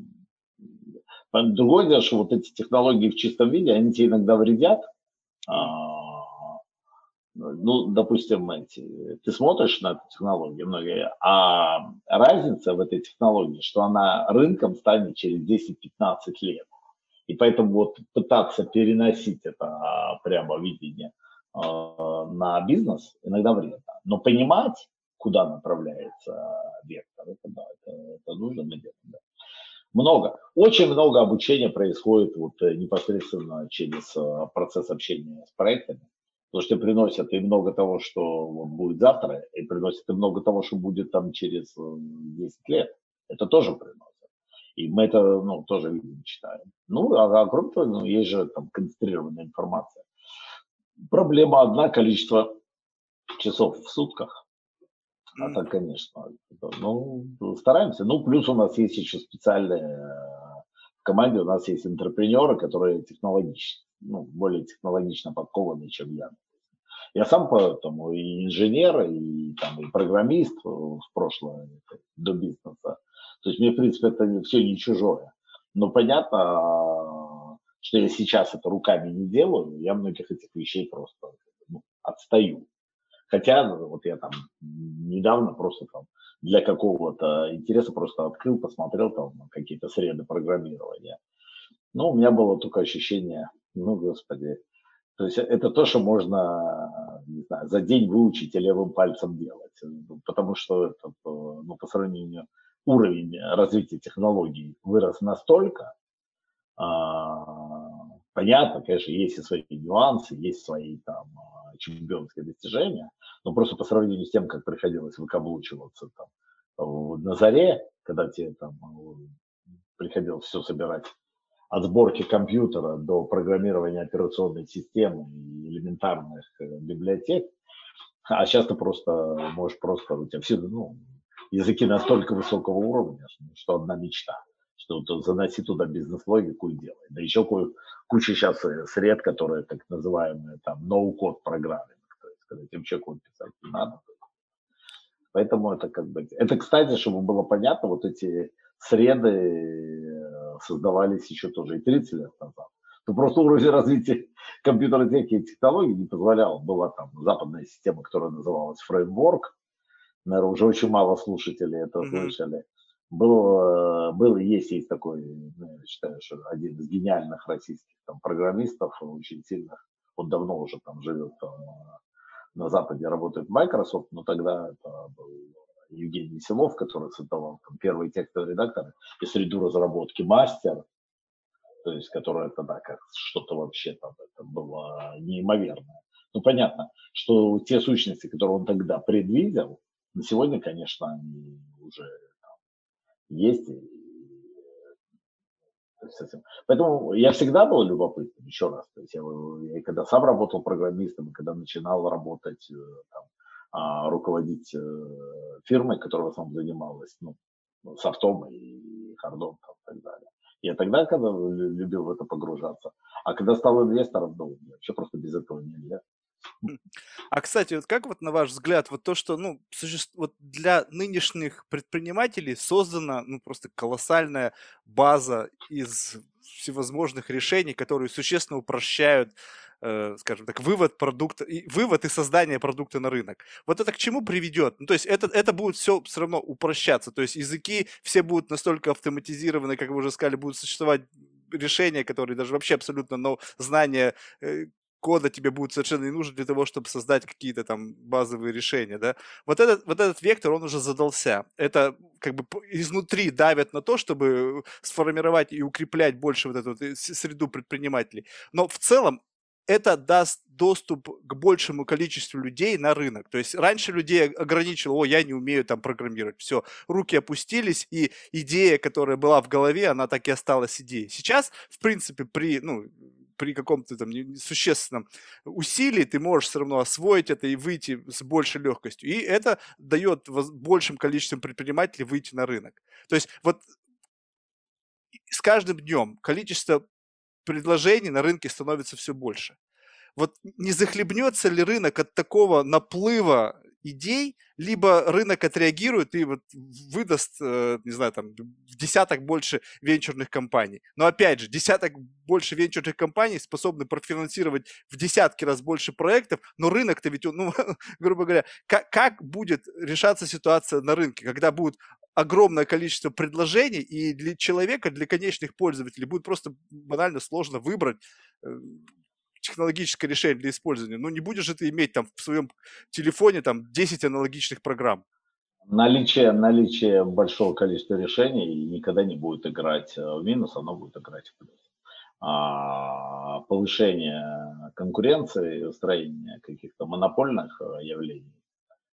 другое дело, что вот эти технологии в чистом виде, они тебе иногда вредят, а, ну, допустим, эти, ты смотришь на эту технологию многие, а разница в этой технологии, что она рынком станет через 10-15 лет. И поэтому вот пытаться переносить это а, прямо видение э, на бизнес иногда вредно. Но понимать, куда направляется вектор, это да, это, это нужно делать. Да. Много. Очень много обучения происходит вот э, непосредственно через э, процесс общения с проектами. Потому что приносят и много того, что будет завтра, и приносят и много того, что будет там через 10 э, лет. Это тоже приносит. И мы это ну, тоже видим, читаем. Ну, а, а кроме того, ну, есть же там концентрированная информация. Проблема одна, количество часов в сутках. А так, конечно, ну, стараемся. Ну, плюс у нас есть еще специальные в команде у нас есть интерпренеры, которые технологично, ну, более технологично подкованы, чем я. Я сам поэтому и инженер, и, там, и программист в прошлое, до бизнеса. То есть мне, в принципе, это все не чужое. Но понятно, что я сейчас это руками не делаю, я многих этих вещей просто ну, отстаю. Хотя вот я там недавно просто там для какого-то интереса просто открыл, посмотрел там какие-то среды программирования. Ну, у меня было только ощущение, ну, господи, то есть это то, что можно, не знаю, за день выучить и левым пальцем делать. Потому что это, ну, по сравнению уровень развития технологий вырос настолько, а, понятно, конечно, есть и свои нюансы, есть свои там чемпионские достижения, но просто по сравнению с тем, как приходилось выкаблучиваться там на заре, когда тебе там приходилось все собирать от сборки компьютера до программирования операционной системы и элементарных э, библиотек, а сейчас ты просто можешь просто, у тебя все, ну, языки настолько высокого уровня, что одна мечта, что вот заноси туда бизнес-логику и делай. Да еще куча сейчас э, сред, которые так называемые там ноу-код программы, то есть когда вообще код писать не надо. Поэтому это как бы... Это, кстати, чтобы было понятно, вот эти среды э, создавались еще тоже и 30 лет назад. То просто уровень (laughs) развития компьютерной техники и технологий не позволял. Была там западная система, которая называлась фреймворк. Наверное, уже очень мало слушателей это mm-hmm. слышали. Был, э, был есть, есть такой, ну, я считаю, что один из гениальных российских там, программистов, очень сильных. Он давно уже там живет там, на Западе, работает в Microsoft, но тогда это был Евгений Веселов, который создавал там, первые текстовые редакторы и среду разработки мастер, то есть, которая тогда как что-то вообще там это было неимоверное. Ну, понятно, что те сущности, которые он тогда предвидел, на сегодня, конечно, они уже там, есть. И, Поэтому я всегда был любопытным, еще раз. То есть я, я когда сам работал программистом, когда начинал работать э, там, а, руководить э, фирмой, которая в основном занималась ну, софтом и хардом там, и так далее. Я тогда, когда любил в это погружаться, а когда стал инвестором, ну, вообще просто без этого нельзя. А, кстати, вот как вот на ваш взгляд, вот то, что, ну, вот для нынешних предпринимателей создана, ну, просто колоссальная база из всевозможных решений, которые существенно упрощают э, скажем так, вывод продукта, и, вывод и создание продукта на рынок. Вот это к чему приведет? Ну, то есть это, это будет все все равно упрощаться, то есть языки все будут настолько автоматизированы, как вы уже сказали, будут существовать решения, которые даже вообще абсолютно но знания э, кода тебе будет совершенно не нужен для того, чтобы создать какие-то там базовые решения, да. Вот этот, вот этот вектор, он уже задался. Это как бы изнутри давят на то, чтобы сформировать и укреплять больше вот эту вот э, среду предпринимателей. Но в целом это даст доступ к большему количеству людей на рынок. То есть раньше людей ограничило, о, я не умею там программировать. Все, руки опустились, и идея, которая была в голове, она так и осталась идеей. Сейчас, в принципе, при, ну, при каком-то там существенном усилии ты можешь все равно освоить это и выйти с большей легкостью. И это дает большим количеством предпринимателей выйти на рынок. То есть вот с каждым днем количество предложений на рынке становится все больше. Вот не захлебнется ли рынок от такого наплыва идей, либо рынок отреагирует и вот выдаст, э, не знаю, там, в десяток больше венчурных компаний. Но опять же, десяток больше венчурных компаний способны профинансировать в десятки раз больше проектов, но рынок-то ведь, ну, (laughs) грубо говоря, как, как будет решаться ситуация на рынке, когда будет огромное количество предложений, и для человека, для конечных пользователей будет просто банально сложно выбрать э, технологическое решение для использования. Ну, не будешь же ты иметь там в своем телефоне там 10 аналогичных программ. Наличие, наличие большого количества решений никогда не будет играть в минус, оно будет играть в плюс. А повышение конкуренции, устроение каких-то монопольных э, явлений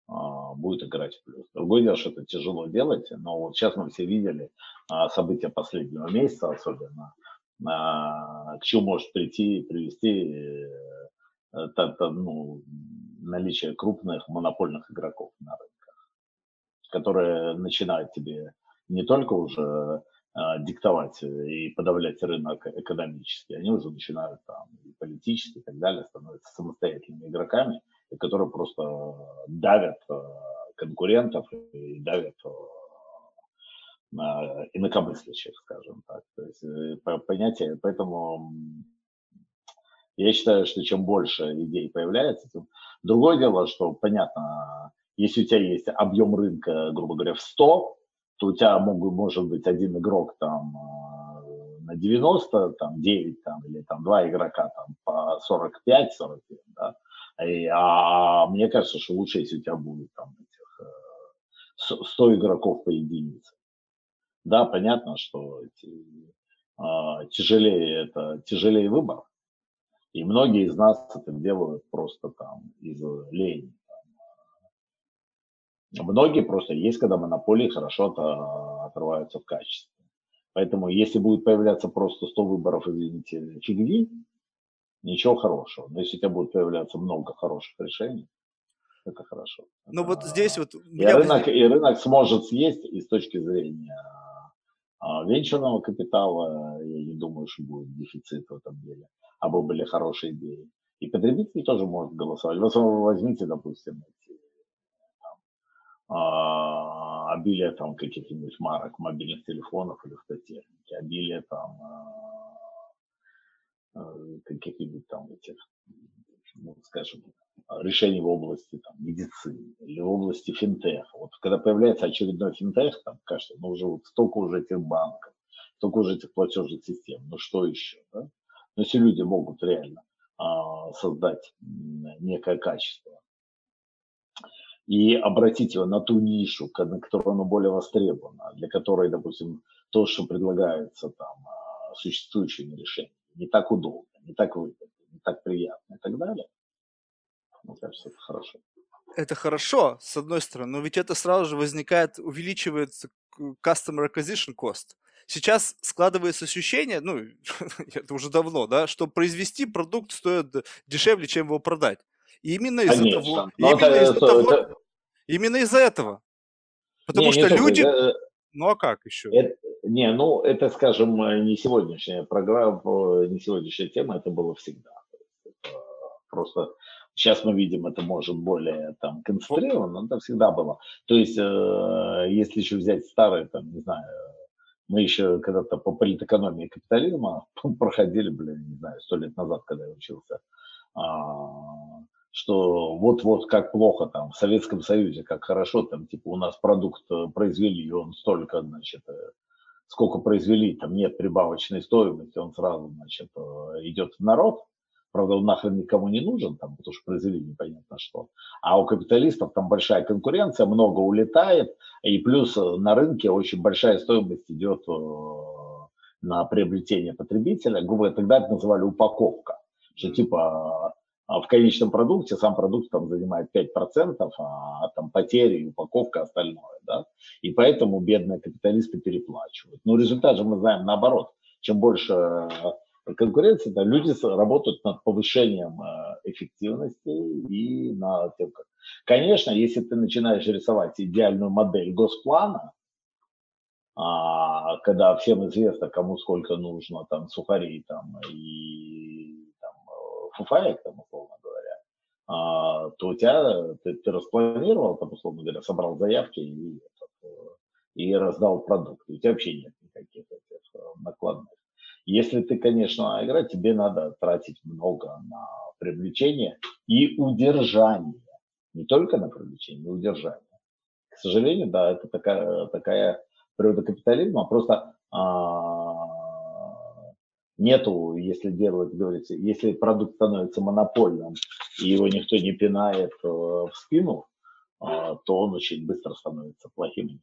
а, будет играть в плюс. Другое дело, что это тяжело делать, но вот сейчас мы все видели а, события последнего месяца, особенно к чему может прийти, привести это, ну, наличие крупных монопольных игроков на рынках, которые начинают тебе не только уже а, диктовать и подавлять рынок экономически, они уже начинают там и политически и так далее, становятся самостоятельными игроками, которые просто давят а, конкурентов и давят а, инакомыслящих, скажем так. То есть э, понятие, поэтому я считаю, что чем больше идей появляется, тем... Другое дело, что, понятно, если у тебя есть объем рынка, грубо говоря, в 100, то у тебя могут, может быть один игрок там э, на 90, там 9 там, или там два игрока там по 45-47, да. И, а, а мне кажется, что лучше, если у тебя будет там этих 100 э, игроков по единице. Да, понятно, что а, тяжелее это тяжелее выбор. И многие из нас это делают просто там из лени. Многие просто есть, когда монополии хорошо отрываются в качестве. Поэтому если будет появляться просто 100 выборов, извините, фигни, ничего хорошего. Но если у тебя будет появляться много хороших решений, это хорошо. Ну вот здесь вот... И рынок, и рынок сможет съесть и с точки зрения а венчурного капитала, я не думаю, что будет дефицит в этом деле, а бы были хорошие идеи. И потребители тоже могут голосовать. Вы возьмите, допустим, эти, там, а, обилие там каких-нибудь марок мобильных телефонов или автотехники, обилие там а, а каких-нибудь там этих, ну, скажем, решений в области там, медицины или в области финтеха. Вот когда появляется очередной финтех, там, кажется, ну уже вот столько уже этих банков, столько уже этих платежных систем, ну что еще, да? Но если люди могут реально а, создать некое качество и обратить его на ту нишу, на которую оно более востребовано, для которой, допустим, то, что предлагается там а, существующими решениями, не так удобно, не так выгодно, так приятно и так далее – мне кажется, это хорошо. Это хорошо, с одной стороны, но ведь это сразу же возникает, увеличивается customer acquisition cost. Сейчас складывается ощущение, ну, (laughs) это уже давно, да, что произвести продукт стоит дешевле, чем его продать. И именно из-за того, именно это, из-за того, это... именно из-за этого. Потому не, что не люди, только, ну а как еще? Это, не, ну это, скажем, не сегодняшняя программа, не сегодняшняя тема, это было всегда. Просто Сейчас мы видим, это может более там концентрировано, но это всегда было. То есть, э, если еще взять старые, там, не знаю, мы еще когда-то по политэкономии капитализма (laughs) проходили, блин, не знаю, сто лет назад, когда я учился, а, что вот-вот как плохо там в Советском Союзе, как хорошо там, типа у нас продукт э, произвели, и он столько, значит, э, сколько произвели, там нет прибавочной стоимости, он сразу, значит, идет в народ, Правда, он нахрен никому не нужен, там, потому что произвели непонятно что. А у капиталистов там большая конкуренция, много улетает, и плюс э, на рынке очень большая стоимость идет э, на приобретение потребителя. Грубо говоря, тогда это называли упаковка. Что типа а в конечном продукте сам продукт там занимает 5%, а там потери упаковка остальное. Да? И поэтому бедные капиталисты переплачивают. Но результат же мы знаем наоборот. Чем больше конкуренции, да, люди работают над повышением э, эффективности и на тем, как... Конечно, если ты начинаешь рисовать идеальную модель госплана, а, когда всем известно, кому сколько нужно там сухарей там, и там, фуфаек, там, условно говоря, то у тебя, ты, ты распланировал, там, условно говоря, собрал заявки и, и раздал продукт. У тебя вообще нет никаких этих накладных. Если ты, конечно, играть, тебе надо тратить много на привлечение и удержание. Не только на привлечение, но и удержание. К сожалению, да, это такая, такая природа капитализма. Просто а, нету, если делать, говорится, если продукт становится монопольным и его никто не пинает э, в спину, э, то он очень быстро становится плохим и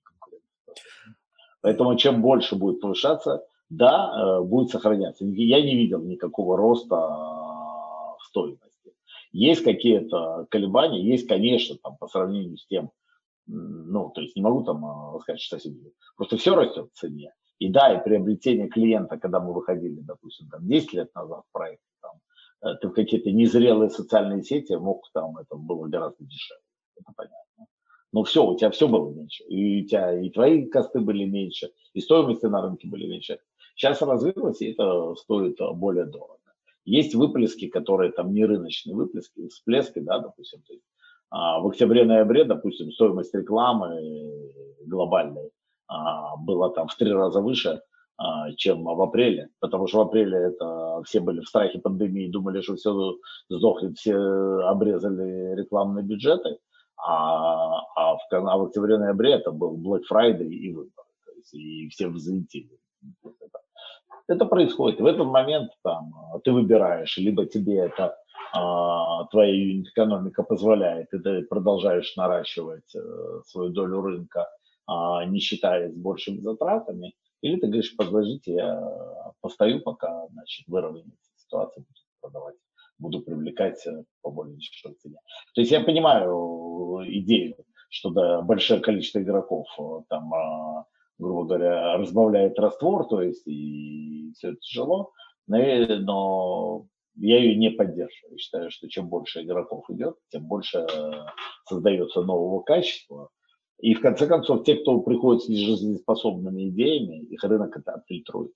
Поэтому чем больше будет повышаться, да, э, будет сохраняться. Я не видел никакого роста в стоимости. Есть какие-то колебания, есть, конечно, там, по сравнению с тем, ну, то есть не могу там сказать, что сегодня. Просто все растет в цене. И да, и приобретение клиента, когда мы выходили, допустим, там 10 лет назад в проект, там, э, ты в какие-то незрелые социальные сети мог там, это было гораздо дешевле, это понятно. Но все, у тебя все было меньше. И у тебя и твои косты были меньше, и стоимости на рынке были меньше. Сейчас развилось, и это стоит э, более дорого. Есть выплески, которые там не рыночные выплески, всплески, да, допустим, то есть, а, в октябре-ноябре, допустим, стоимость рекламы глобальной а, было там в три раза выше, а, чем в апреле, потому что в апреле это все были в страхе пандемии, думали, что все сдохнет, все обрезали рекламные бюджеты, а, а в, а в октябре-ноябре это был Black Friday и выборы, и все взлетели. Это происходит. В этот момент там, ты выбираешь, либо тебе это а, твоя юнит-экономика позволяет, и ты продолжаешь наращивать а, свою долю рынка, а, не считаясь большими затратами, или ты говоришь, подождите, я постою, пока значит, выровняется ситуация, буду продавать, буду привлекать э, по более дешевой цене. То есть я понимаю идею, что да, большое количество игроков э, там, а, грубо говоря, разбавляет раствор, то есть и все это тяжело, но, но я ее не поддерживаю. Считаю, что чем больше игроков идет, тем больше э, создается нового качества, и в конце концов, те, кто приходит с нежизнеспособными идеями, их рынок это отфильтрует.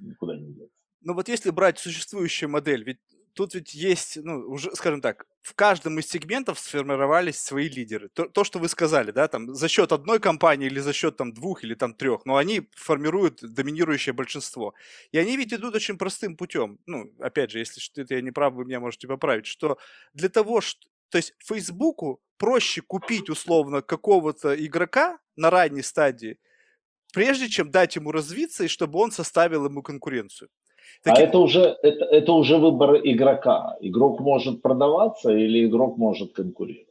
Никуда не деться. Ну вот если брать существующую модель, ведь тут ведь есть, ну, уже, скажем так, в каждом из сегментов сформировались свои лидеры. То, то, что вы сказали, да, там, за счет одной компании или за счет там двух или там трех, но они формируют доминирующее большинство. И они ведь идут очень простым путем. Ну, опять же, если что-то я не прав, вы меня можете поправить, что для того, что, то есть Фейсбуку проще купить условно какого-то игрока на ранней стадии, прежде чем дать ему развиться и чтобы он составил ему конкуренцию. А Таки... А это уже, это, это уже выбор игрока. Игрок может продаваться или игрок может конкурировать.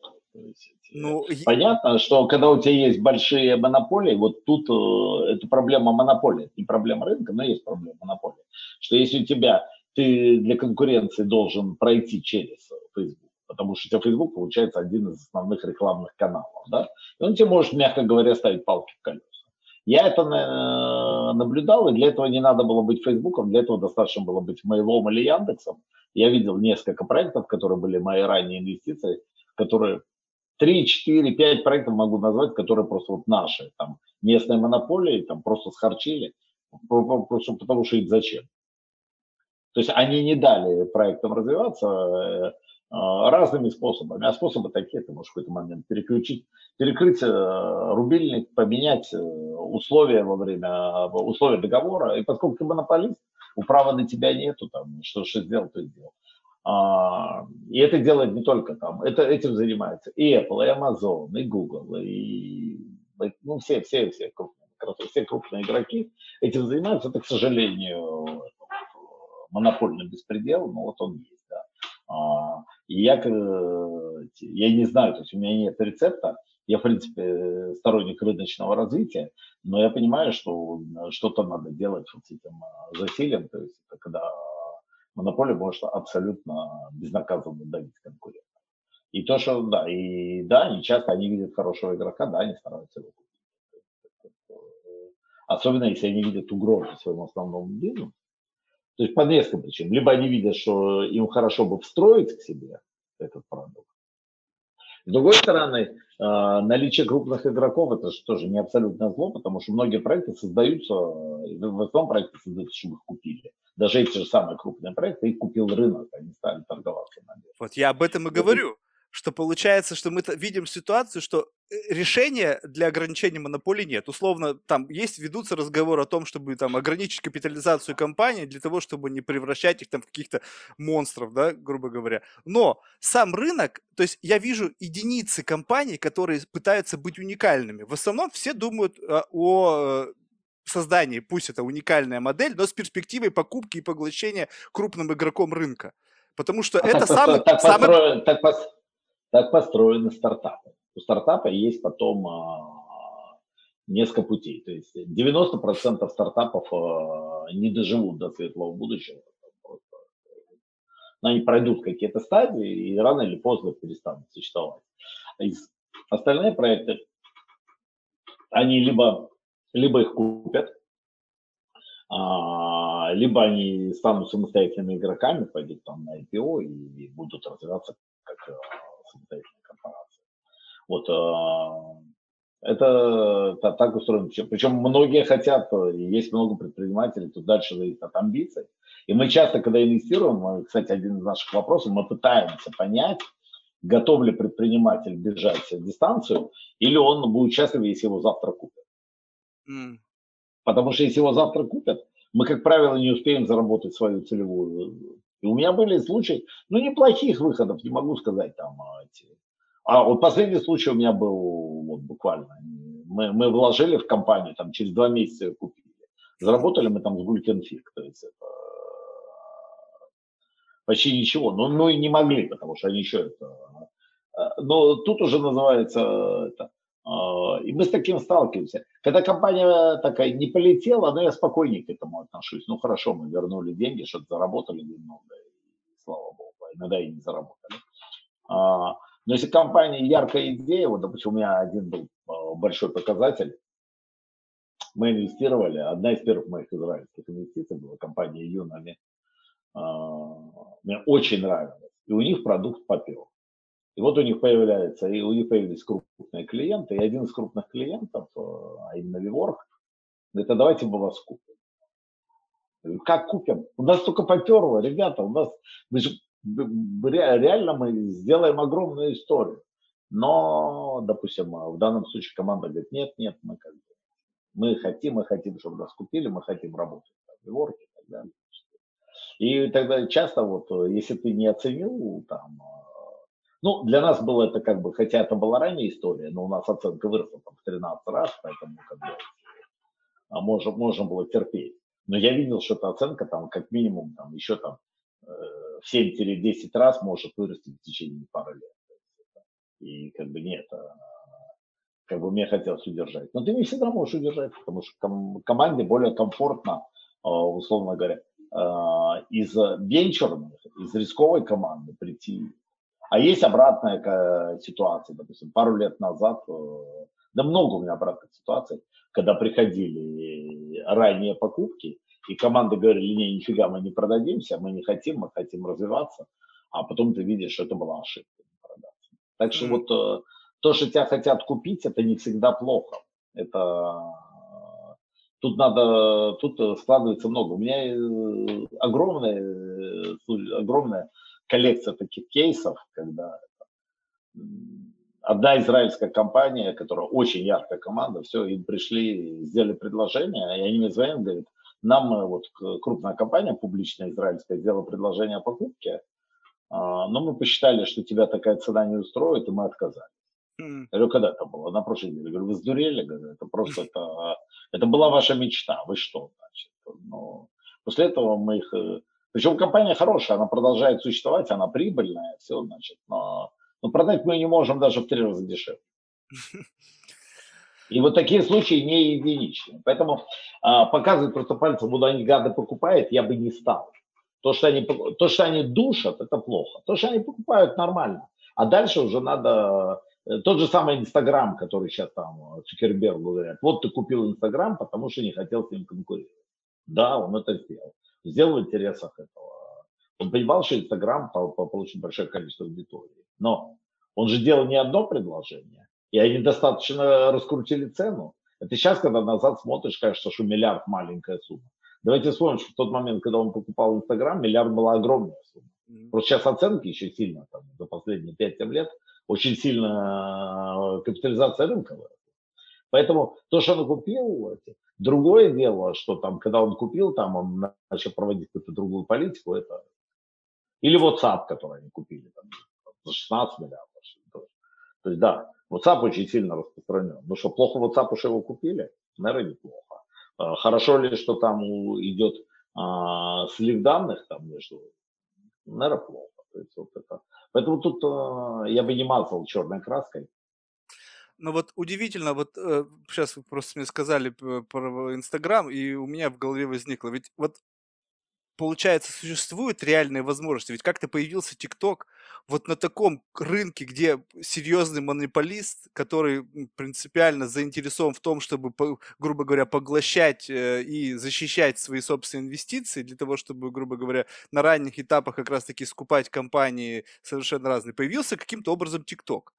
Ну, Понятно, что когда у тебя есть большие монополии, вот тут э, это проблема монополии, не проблема рынка, но есть проблема монополии. Что если у тебя ты для конкуренции должен пройти через Facebook, потому что у тебя Facebook получается один из основных рекламных каналов, да, и он тебе может, мягко говоря, ставить палки в колеса. Я это э, наблюдал, и для этого не надо было быть Фейсбуком, для этого достаточно было быть Mail.com или Яндексом. Я видел несколько проектов, которые были мои ранние инвестиции, которые 3, 4, 5 проектов могу назвать, которые просто вот наши, там, местные монополии, там, просто схарчили, просто потому что их зачем. То есть они не дали проектам развиваться, э, разными способами. А способы такие, ты можешь в какой-то момент переключить, перекрыть э, рубильник, поменять э, условия во время, условия договора. И поскольку ты монополист, управа на тебя нету, там, что, что сделал, то сделал. А, и это делает не только там, это, этим занимается и Apple, и Amazon, и Google, и ну, все, все, все крупные, все крупные игроки этим занимаются. Это, к сожалению, монопольный беспредел, но вот он есть. И я, я не знаю, то есть у меня нет рецепта, я, в принципе, сторонник рыночного развития, но я понимаю, что что-то надо делать вот с этим а, засилием, то есть это когда монополия может абсолютно безнаказанно давить конкурента. И то, что, да, и да, они часто, они видят хорошего игрока, да, они стараются его купить. Особенно, если они видят угрозу своему основному бизнесу, то есть по нескольким причинам. Либо они видят, что им хорошо бы встроить к себе этот продукт. С другой стороны, а, наличие крупных игроков это же тоже не абсолютно зло, потому что многие проекты создаются, в основном проекты создаются, чтобы их купили. даже эти же самые крупные проекты, их купил рынок, они стали торговаться на бирже. Вот я об этом и говорю что получается, что мы видим ситуацию, что э, решения для ограничения монополий нет. Условно, там есть, ведутся разговоры о том, чтобы там ограничить капитализацию компании для того, чтобы не превращать их там в каких-то монстров, да, грубо говоря. Но сам рынок, то есть я вижу единицы компаний, которые пытаются быть уникальными. В основном все думают а, о э, создании, пусть это уникальная модель, но с перспективой покупки и поглощения крупным игроком рынка. Потому что а это так самый... Так, самый... Так, так построены стартапы. У стартапа есть потом а, несколько путей. То есть 90% стартапов а, не доживут до светлого будущего. Но они пройдут какие-то стадии и рано или поздно перестанут существовать. Остальные проекты, они либо, либо их купят, а, либо они станут самостоятельными игроками, пойдут там на IPO и будут развиваться как самостоятельной корпорации. Вот э, это, это так устроено. Причем многие хотят, есть много предпринимателей, тут дальше зависит от амбиций. И мы часто, когда инвестируем, кстати, один из наших вопросов, мы пытаемся понять, готов ли предприниматель бежать дистанцию, или он будет счастлив, если его завтра купят. Mm. Потому что если его завтра купят, мы, как правило, не успеем заработать свою целевую и у меня были случаи, ну, неплохих выходов, не могу сказать там. А, эти. А вот последний случай у меня был вот буквально. Мы, мы вложили в компанию, там через два месяца ее купили. Заработали мы там с гулькенфиг, то есть это почти ничего. Но ну и не могли, потому что они еще это... А, но тут уже называется это, а, и мы с таким сталкиваемся. Когда компания такая не полетела, но я спокойнее к этому отношусь. Ну хорошо, мы вернули деньги, что-то заработали немного, и слава богу, а иногда и не заработали. А, но если компания яркая идея, вот, допустим, у меня один был большой показатель, мы инвестировали, одна из первых моих израильских инвестиций была компания Юнами, мне очень нравилось, и у них продукт попел. И вот у них появляется, и у них появились крупные клиенты, и один из крупных клиентов, э, а именно Виворг, говорит, а давайте мы вас купим. Как купим? У нас только поперло, ребята, у нас, мы же, реально мы сделаем огромную историю. Но, допустим, в данном случае команда говорит, нет, нет, мы как бы, мы хотим, мы хотим, чтобы нас купили, мы хотим работать в Виворге и так далее. И тогда часто вот, если ты не оценил там ну, для нас было это как бы, хотя это была ранняя история, но у нас оценка выросла там в 13 раз, поэтому как бы а можем, можно было терпеть. Но я видел, что эта оценка там как минимум там еще там э, в 7-10 раз может вырасти в течение пары лет. И как бы нет, а, как бы мне хотелось удержать. Но ты не всегда можешь удержать, потому что ком- команде более комфортно, а, условно говоря, из венчурных, из рисковой команды прийти а есть обратная ситуация, допустим, пару лет назад, э, да много у меня обратных ситуаций, когда приходили ранние покупки, и команды говорили, не, нифига, мы не продадимся, мы не хотим, мы хотим развиваться, а потом ты видишь, что это была ошибка. Так что mm-hmm. вот э, то, что тебя хотят купить, это не всегда плохо. Это тут надо, тут складывается много. У меня огромное, огромное коллекция таких кейсов, когда одна израильская компания, которая очень яркая команда, все, им пришли, сделали предложение, и они мне звонят, говорят, нам э, вот крупная компания публичная израильская сделала предложение о покупке, а, но мы посчитали, что тебя такая цена не устроит, и мы отказались. Mm. Я говорю, когда это было? На прошлой неделе. Я говорю, вы сдурели? Говорю, это просто, (laughs) это, это была ваша мечта. Вы что, значит? Ну, после этого мы их э, причем компания хорошая, она продолжает существовать, она прибыльная, все, значит, но, но продать мы не можем даже в три раза дешевле. И вот такие случаи не единичны. Поэтому а, показывать просто пальцем, куда они гады покупают, я бы не стал. То что, они, то, что они душат, это плохо. То, что они покупают, нормально. А дальше уже надо... Э, тот же самый Инстаграм, который сейчас там Цукербергу говорят. Вот ты купил Инстаграм, потому что не хотел с ним конкурировать. Да, он это сделал сделал в интересах этого. Он понимал, что Инстаграм получит большое количество аудитории. Но он же делал не одно предложение, и они достаточно раскрутили цену. Это сейчас, когда назад смотришь, кажется, что миллиард маленькая сумма. Давайте вспомним, что в тот момент, когда он покупал Инстаграм, миллиард была огромная сумма. Просто сейчас оценки еще сильно, там, за последние 5-7 лет, очень сильно э, капитализация рынка выросла. Поэтому то, что он купил, другое дело, что там, когда он купил, там он начал проводить какую-то другую политику, это или WhatsApp, который они купили там, за 16 миллиардов. То есть да, WhatsApp очень сильно распространен. Ну что, плохо WhatsApp, что его купили? Наверное, неплохо. А, хорошо ли, что там идет а, слив данных там между? Наверное, плохо. То есть вот это. Поэтому тут а, я бы не мазал черной краской. Но вот удивительно, вот э, сейчас вы просто мне сказали про Инстаграм, и у меня в голове возникло, ведь вот получается, существуют реальные возможности. Ведь как-то появился ТикТок вот на таком рынке, где серьезный монополист, который принципиально заинтересован в том, чтобы, грубо говоря, поглощать э, и защищать свои собственные инвестиции для того, чтобы, грубо говоря, на ранних этапах как раз-таки скупать компании совершенно разные, появился каким-то образом ТикТок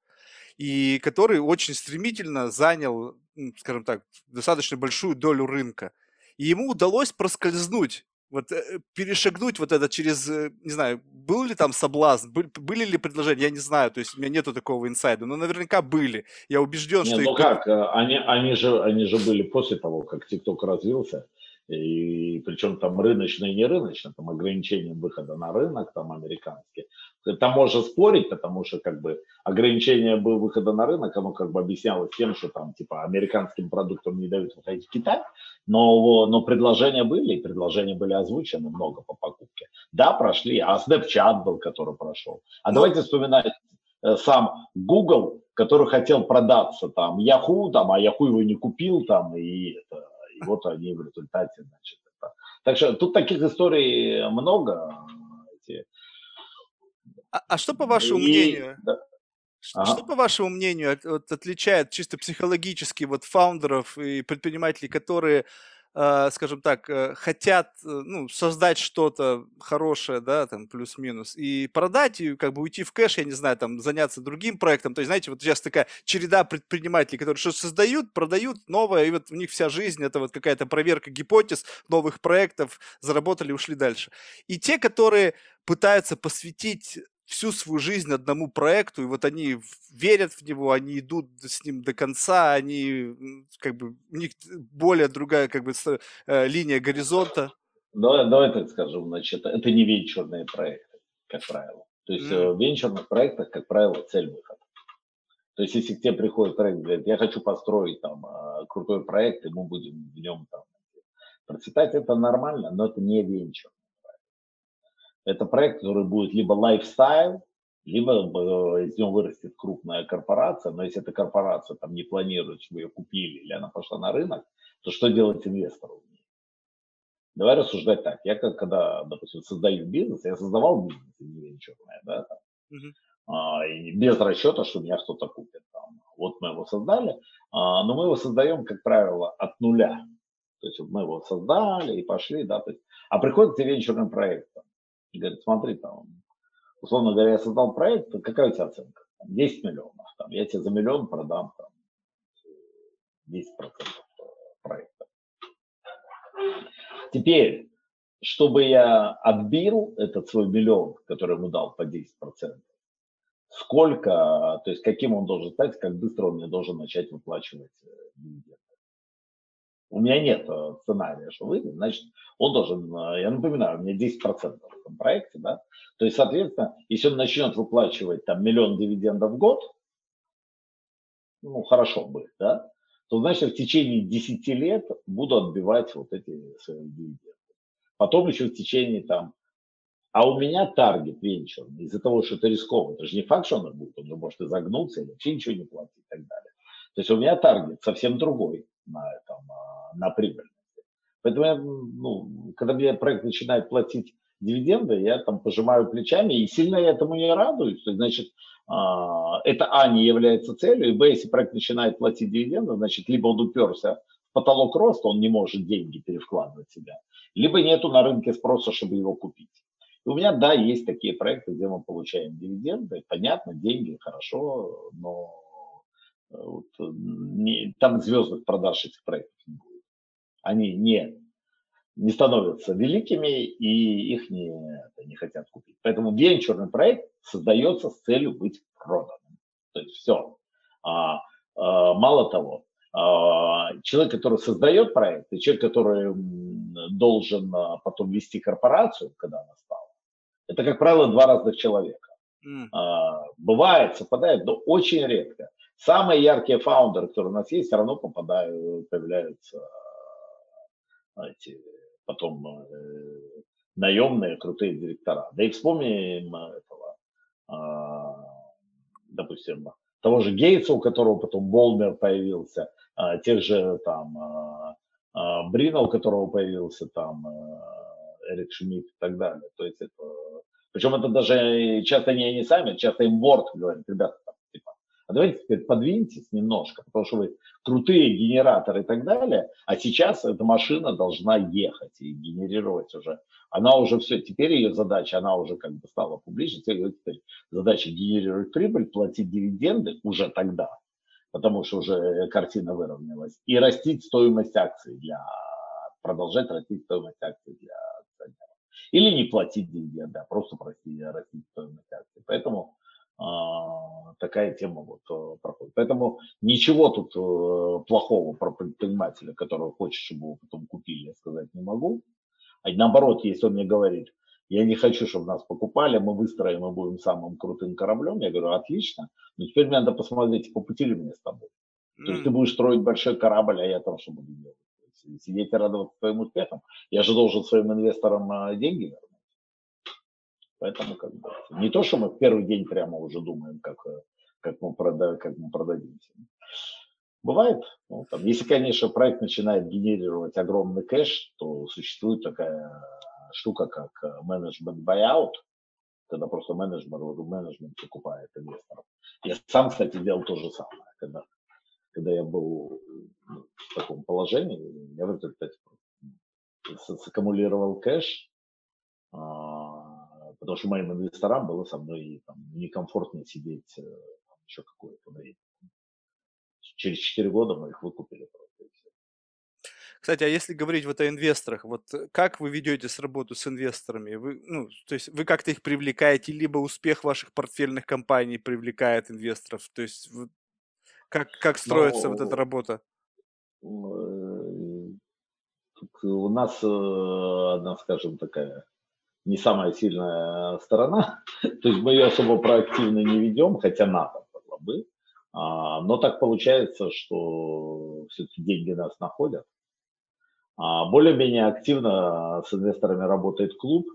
и который очень стремительно занял, скажем так, достаточно большую долю рынка. И ему удалось проскользнуть вот э, перешагнуть вот это через, э, не знаю, был ли там соблазн, были ли предложения, я не знаю, то есть у меня нету такого инсайда, но наверняка были. Я убежден, не, что... Ну их... как, э, они, они, же, они же были после того, как ТикТок развился, и причем там рыночные и не рыночные, там ограничения выхода на рынок, там американские. Там можно спорить, потому что как бы ограничение было выхода на рынок, оно как бы объяснялось тем, что там типа американским продуктам не дают выходить в Китай, но, но предложения были, и предложения были озвучены много по покупке. Да, прошли, а Snapchat был, который прошел. А ну, давайте вспоминать э, сам Google, который хотел продаться там Yahoo, там, а Yahoo его не купил там, и это, и вот они в результате, значит, это. Так что тут таких историй много. Эти... А, а что по вашему и, мнению? Да. Что, ага. что, по вашему мнению, от, от, отличает чисто психологически вот фаундеров и предпринимателей, которые скажем так, э, хотят э, ну, создать что-то хорошее, да, там плюс-минус, и продать, и как бы уйти в кэш, я не знаю, там заняться другим проектом. То есть, знаете, вот сейчас такая череда предпринимателей, которые что-то создают, продают новое, и вот у них вся жизнь это вот какая-то проверка гипотез, новых проектов, заработали, ушли дальше. И те, которые пытаются посвятить всю свою жизнь одному проекту, и вот они верят в него, они идут с ним до конца, они как бы у них более другая как бы э, линия горизонта. Давай, давай так скажем, значит, это не венчурные проекты, как правило. То есть mm. в венчурных проектах, как правило, цель выхода. То есть если к тебе приходит проект, говорит, я хочу построить там а, крутой проект, и мы будем в нем там процветать, это нормально, но это не венчур. Это проект, который будет либо лайфстайл, либо э, из него вырастет крупная корпорация, но если эта корпорация там не планирует, чтобы ее купили или она пошла на рынок, то что делать инвестору? Давай рассуждать так. Я как, когда, допустим, создаю бизнес, я создавал бизнес, не венчурное, да, там, uh-huh. а, и без расчета, что меня кто-то купит. Там. Вот мы его создали, а, но мы его создаем, как правило, от нуля. То есть мы его создали и пошли, да, то есть, а приходит к венчурным проектам. И говорит, смотри, там, условно говоря, я создал проект, какая у тебя оценка? 10 миллионов. Там, я тебе за миллион продам там, 10% проекта. Теперь, чтобы я отбил этот свой миллион, который ему дал по 10%, сколько, то есть каким он должен стать, как быстро он мне должен начать выплачивать э, дивиденды. У меня нет э, сценария, что выйдет, значит, он должен, э, я напоминаю, у меня 10% в этом проекте, да, то есть, соответственно, если он начнет выплачивать там миллион дивидендов в год, ну, хорошо бы, да, то, значит, в течение 10 лет буду отбивать вот эти свои дивиденды. Потом еще в течение там, а у меня таргет венчурный, из-за того, что это рискованно, это же не факт, что он будет, он же может изогнуться или вообще ничего не платить и так далее. То есть у меня таргет совсем другой на этом, а, на прибыльности. Поэтому я, ну, когда мне проект начинает платить дивиденды, я там пожимаю плечами, и сильно я этому не радуюсь. То есть, значит, а, это А не является целью, и Б, если проект начинает платить дивиденды, значит, либо он уперся в потолок роста, он не может деньги перевкладывать себя, либо нету на рынке спроса, чтобы его купить. И у меня, да, есть такие проекты, где мы получаем дивиденды, понятно, деньги хорошо, но вот, не, там звездных продаж этих проектов не будет. Они не не становятся великими и их не, не хотят купить. Поэтому венчурный проект создается с целью быть проданным. То есть все. А, а, мало того, а, человек, который создает проект, и человек, который должен а, потом вести корпорацию, когда она стала, это, как правило, два разных человека. Mm. А, бывает, совпадает, но очень редко. Самые яркие фаундеры, которые у нас есть, все равно попадают, появляются эти, потом э, наемные крутые директора. Да и вспомним этого, э, допустим, того же Гейтса, у которого потом Болмер появился, э, тех же там э, э, Брина, у которого появился там э, Эрик Шмидт и так далее. То есть это, причем это даже часто не они сами, часто им Ворд говорит, ребята, а давайте теперь подвиньтесь немножко, потому что вы крутые генераторы и так далее, а сейчас эта машина должна ехать и генерировать уже. Она уже все, теперь ее задача, она уже как бы стала публичной, теперь задача генерировать прибыль, платить дивиденды уже тогда, потому что уже картина выровнялась, и растить стоимость акций для, продолжать растить стоимость акций для акционеров. Или не платить дивиденды, а просто растить, растить стоимость акций. Поэтому такая тема вот э, проходит. Поэтому ничего тут э, плохого про предпринимателя, которого хочет, чтобы его потом купили, я сказать не могу. А наоборот, если он мне говорит, я не хочу, чтобы нас покупали, мы выстроим и будем самым крутым кораблем, я говорю, отлично, но теперь мне надо посмотреть, по пути ли мне с тобой. Mm. То есть ты будешь строить большой корабль, а я там что буду делать? Сидеть и радоваться своим успехам. Я же должен своим инвесторам а, деньги вернуть. Поэтому как бы не то, что мы в первый день прямо уже думаем, как, э, как, мы, прода, как мы продадимся. Бывает. Ну, там, если, конечно, проект начинает генерировать огромный кэш, то существует такая штука, как э, менеджмент buyout, когда просто менеджмент, менеджмент покупает инвесторов. Я сам, кстати, делал то же самое, когда, когда я был ну, в таком положении, я в результате саккумулировал кэш, а, потому что моим инвесторам было со мной там, некомфортно сидеть э, там, еще какое-то время. Через 4 года мы их выкупили просто. Кстати, а если говорить вот о инвесторах, вот как вы ведете с работу с инвесторами? Вы, ну, то есть вы как-то их привлекаете, либо успех ваших портфельных компаний привлекает инвесторов? То есть как, как строится Но, вот эта работа? Э, у нас одна, скажем, такая не самая сильная сторона. (laughs) То есть мы ее особо проактивно не ведем, хотя надо было бы. А, но так получается, что все-таки деньги нас находят. А, более-менее активно с инвесторами работает клуб.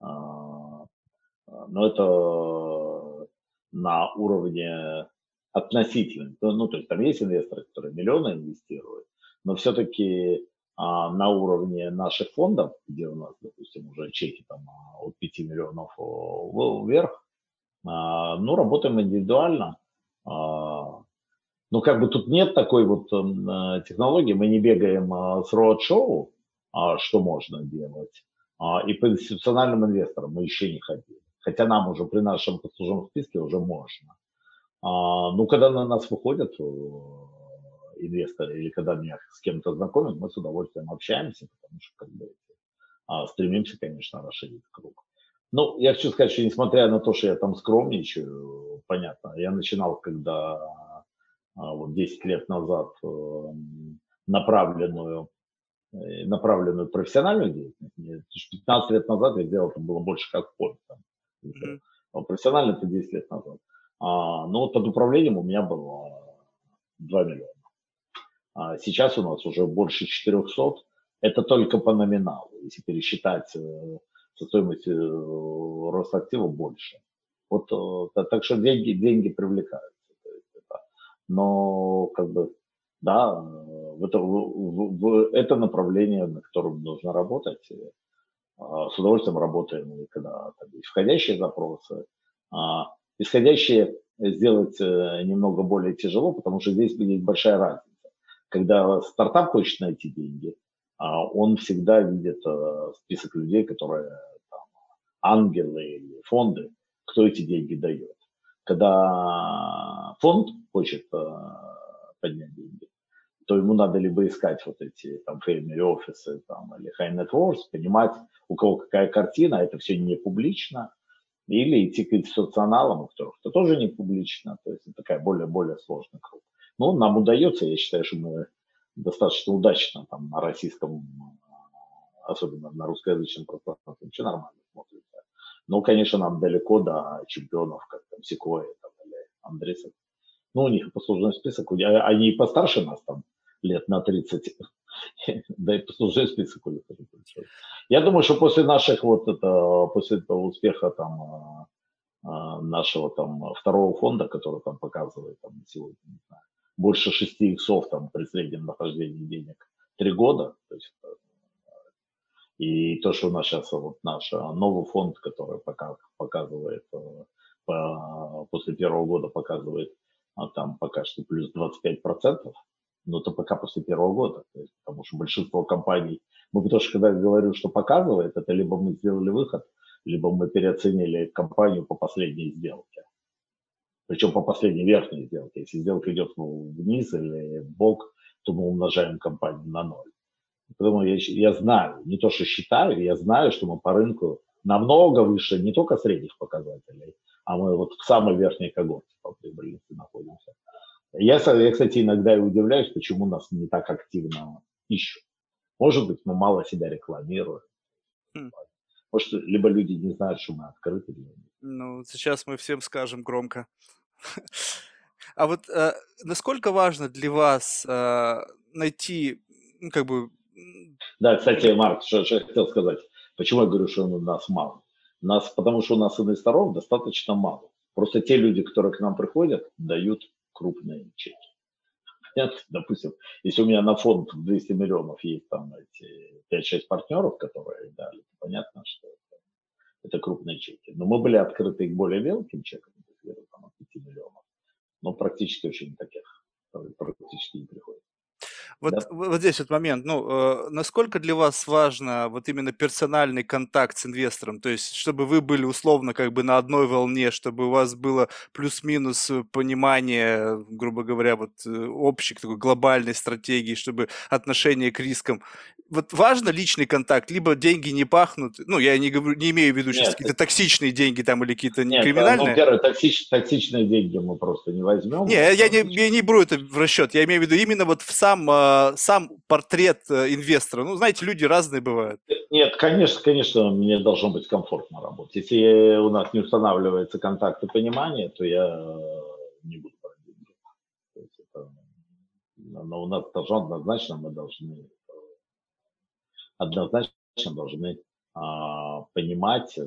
А, но это на уровне относительно. Ну, то есть там есть инвесторы, которые миллионы инвестируют, но все-таки а, на уровне наших фондов, где у нас, допустим, уже чеки там а, от 5 миллионов вверх, а, ну, работаем индивидуально. Ну, как бы тут нет такой вот технологии, мы не бегаем с роуд-шоу, что можно делать, и по институциональным инвесторам мы еще не ходили. Хотя нам уже при нашем послужном списке уже можно. Ну, когда на нас выходят инвестора или когда меня с кем-то знакомят, мы с удовольствием общаемся, потому что как бы, а, стремимся, конечно, расширить круг. Ну, я хочу сказать, что несмотря на то, что я там скромничаю, понятно, я начинал, когда а, вот 10 лет назад э, направленную э, направленную профессиональную деятельность. 15 лет назад я делал это было больше как хобби. Mm-hmm. Профессионально это 10 лет назад. А, но вот под управлением у меня было 2 миллиона. А сейчас у нас уже больше 400. Это только по номиналу. Если пересчитать э, со стоимостью э, роста актива больше. Вот э, так что деньги, деньги привлекаются. Но как бы да, в это, в, в это направление, на котором нужно работать. С удовольствием работаем, когда там, есть входящие запросы. А исходящие сделать немного более тяжело, потому что здесь есть большая разница когда стартап хочет найти деньги, а, он всегда видит э, список людей, которые там, ангелы или фонды, кто эти деньги дает. Когда фонд хочет э, поднять деньги, то ему надо либо искать вот эти там family офисы там, или high net worth, понимать, у кого какая картина, это все не публично, или идти к институционалам, у которых это тоже не публично, то есть это такая более-более сложная круг. Ну, нам удается, я считаю, что мы достаточно удачно там на российском, особенно на русскоязычном пространстве, вообще нормально смотрится. Но, конечно, нам далеко до чемпионов, как там Секоя там, или Андресов. Ну, у них послужной список, они и постарше нас там лет на 30, (laughs) да и послужной список у них Я думаю, что после наших вот это, после этого успеха там а, а, нашего там второго фонда, который там показывает там сегодня, не знаю, больше 6 иксов там при среднем нахождении денег три года. То есть, э, и то, что у нас сейчас вот наш э, новый фонд, который пока показывает э, по, после первого года показывает а там пока что плюс 25 процентов, но это пока после первого года, то есть, потому что большинство компаний, мы потому что когда я говорю, что показывает, это либо мы сделали выход, либо мы переоценили компанию по последней сделке причем по последней верхней сделке. Если сделка идет вниз или в бок, то мы умножаем компанию на ноль. Поэтому я, я знаю, не то что считаю, я знаю, что мы по рынку намного выше не только средних показателей, а мы вот в самой верхней когорте по прибыльности находимся. Я, я, кстати, иногда и удивляюсь, почему нас не так активно ищут. Может быть, мы мало себя рекламируем. Хм. Может, либо люди не знают, что мы открыты для них. Ну, сейчас мы всем скажем громко. (laughs) А вот э, насколько важно для вас э, найти, ну, как бы... Да, кстати, Марк, что, что я хотел сказать. Почему я говорю, что у нас мало? Нас, потому что у нас инвесторов достаточно мало. Просто те люди, которые к нам приходят, дают крупные чеки. (laughs) Понятно? Допустим, если у меня на фонд 200 миллионов есть там эти 5-6 партнеров, которые дали, понятно, что это, это крупные чеки. Но мы были открыты к более мелким чекам, где-то там от 5 миллионов. Но практически очень таких, практически не приходит. Вот, да? вот здесь вот момент, ну, э, насколько для вас важно вот именно персональный контакт с инвестором, то есть чтобы вы были условно как бы на одной волне, чтобы у вас было плюс-минус понимание, грубо говоря, вот э, общей такой глобальной стратегии, чтобы отношение к рискам вот важно личный контакт, либо деньги не пахнут, ну, я не говорю, не имею в виду сейчас какие-то токсичные деньги там или какие-то нет, криминальные. Ну, первое, токсич, токсичные деньги мы просто не возьмем. Не, я, я, не, я не беру это в расчет, я имею в виду именно вот в сам, э, сам портрет э, инвестора. Ну, знаете, люди разные бывают. Нет, конечно, конечно, мне должно быть комфортно работать. Если у нас не устанавливается контакт и понимание, то я э, не буду но у нас должно однозначно мы должны однозначно должны а, понимать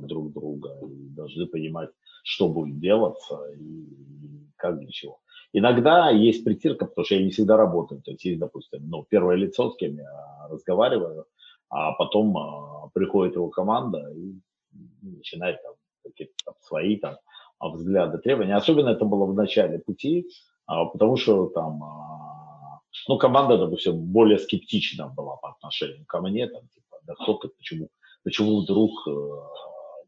друг друга, и должны понимать, что будет делаться и как для чего. Иногда есть притирка, потому что я не всегда работаю. То есть есть, допустим, ну, первое лицо, с кем я разговариваю, а потом а, приходит его команда и начинает там какие-то там, свои там взгляды, требования. Особенно это было в начале пути, а, потому что там а, ну, команда, допустим, более скептична была по отношению ко мне, там, типа, да кто ты, почему, почему вдруг э,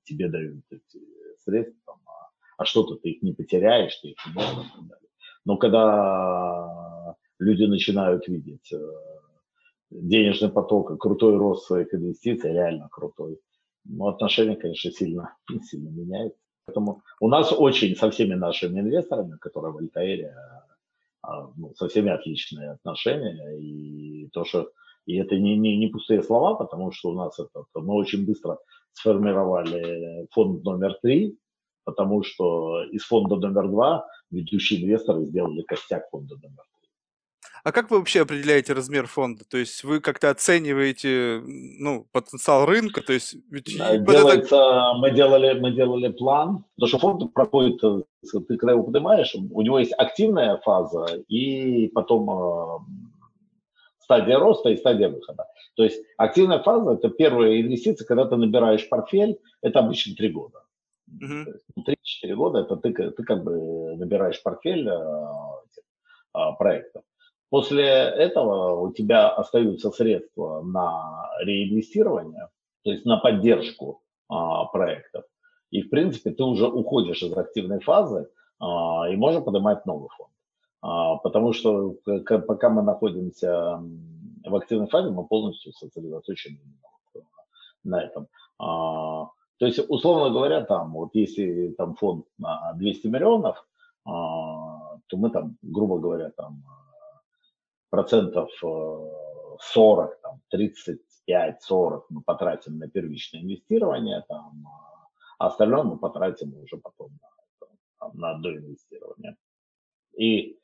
тебе дают эти средства, там, а, а что-то ты их не потеряешь, ты их не можешь, и так далее. Но когда люди начинают видеть э, денежный поток крутой рост своих инвестиций, реально крутой, ну, отношение, конечно, сильно, (laughs) сильно меняется. Поэтому у нас очень со всеми нашими инвесторами, которые в Альтаире, а, ну, со всеми отличные отношения. И то, что и это не, не, не пустые слова, потому что у нас это, мы очень быстро сформировали фонд номер три, потому что из фонда номер два ведущие инвесторы сделали костяк фонда номер три. А как вы вообще определяете размер фонда? То есть вы как-то оцениваете ну, потенциал рынка? То есть ведь Делается, это... мы, делали, мы делали план, потому что фонд проходит, э, ты когда его поднимаешь, у него есть активная фаза и потом э, стадия роста и стадия выхода. То есть активная фаза – это первые инвестиции, когда ты набираешь портфель, это обычно три года. Uh-huh. 3-4 года это ты, ты как бы набираешь портфель э, проектов. После этого у тебя остаются средства на реинвестирование, то есть на поддержку а, проектов. И, в принципе, ты уже уходишь из активной фазы а, и можешь поднимать новый фонд. А, потому что пока мы находимся в активной фазе, мы полностью сосредоточены на этом. А, то есть, условно говоря, там, вот если там фонд на 200 миллионов, а, то мы там, грубо говоря, там процентов 40, э, там, 35-40 мы потратим на первичное инвестирование, там, а остальное мы потратим уже потом на, на доинвестирование. И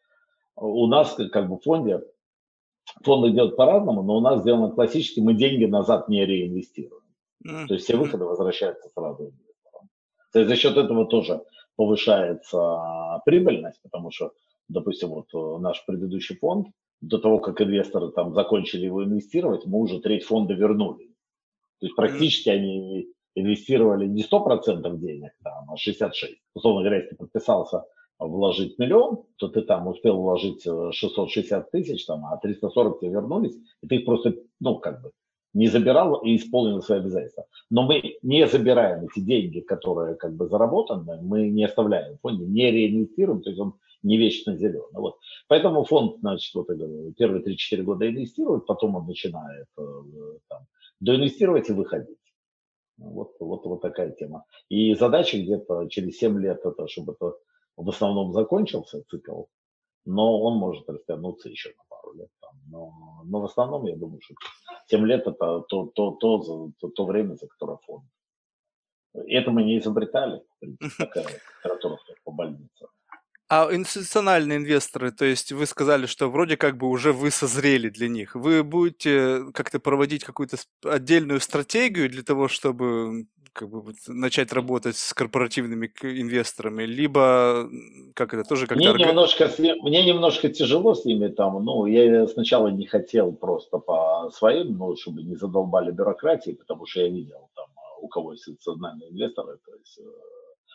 у нас как бы в фонде, фонды делают по-разному, но у нас сделано классически, мы деньги назад не реинвестируем. Mm-hmm. То есть все выходы возвращаются сразу инвесторам. То есть за счет этого тоже повышается прибыльность, потому что, допустим, вот э, наш предыдущий фонд, до того, как инвесторы там закончили его инвестировать, мы уже треть фонда вернули. То есть практически mm-hmm. они инвестировали не 100% денег, там, а 66%. Условно говоря, если подписался вложить миллион, то ты там успел вложить 660 э, тысяч, там, а 340 тебе вернулись, и ты их просто, ну, как бы, не забирал и исполнил свои обязательства. Но мы не забираем эти деньги, которые как бы заработаны, мы не оставляем в фонде, не реинвестируем, то есть он не вечно зеленый. Вот. Поэтому фонд, значит, вот я говорю, первые 3-4 года инвестирует, потом он начинает э, там, доинвестировать и выходить. Вот, вот, вот такая тема. И задача где-то через 7 лет, это, чтобы это в основном закончился цикл, но он может растянуться еще на пару лет. Там. Но, но в основном, я думаю, что 7 лет это то, то, то, то, то время, за которое фонд. Это мы не изобретали, в принципе, (laughs) такая литература по больнице. А институциональные инвесторы, то есть вы сказали, что вроде как бы уже вы созрели для них. Вы будете как-то проводить какую-то отдельную стратегию для того, чтобы как бы начать работать с корпоративными инвесторами, либо как это тоже как-то... Мне, орг... немножко, мне немножко тяжело с ними там, ну, я сначала не хотел просто по своим, ну, чтобы не задолбали бюрократии, потому что я видел там, у кого есть институциональные инвесторы, то есть э,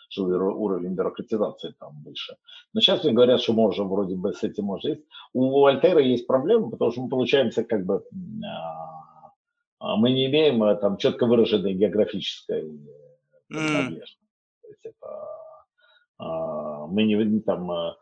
что уровень бюрократизации там выше. Но сейчас мне говорят, что можно, вроде бы с этим можно есть. У Альтера есть проблема, потому что мы получаемся как бы а, а мы не имеем э, там четко выраженной географической принадлежности. Mm. То есть это а, мы не там э,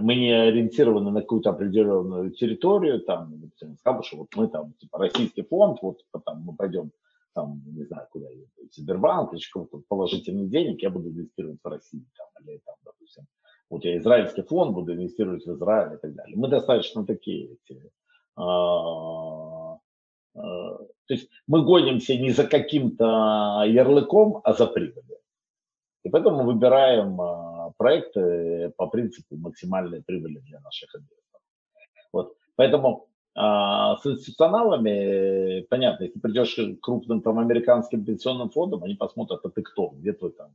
мы не ориентированы на какую-то определенную территорию, там, сказал, что вот мы там, типа, российский фонд, вот там мы пойдем там, не знаю, куда я, Сбербанк или положительных денег, я буду инвестировать в Россию, там, или там, допустим, вот я израильский фонд буду инвестировать в Израиль и так далее. Мы достаточно такие эти, а, а, то есть мы гонимся не за каким-то ярлыком, а за прибылью. И поэтому выбираем а, проекты по принципу максимальной прибыли для наших инвесторов. Вот. Поэтому а с институционалами, понятно, если придешь к крупным там американским пенсионным фондам, они посмотрят, а ты кто, где твой там,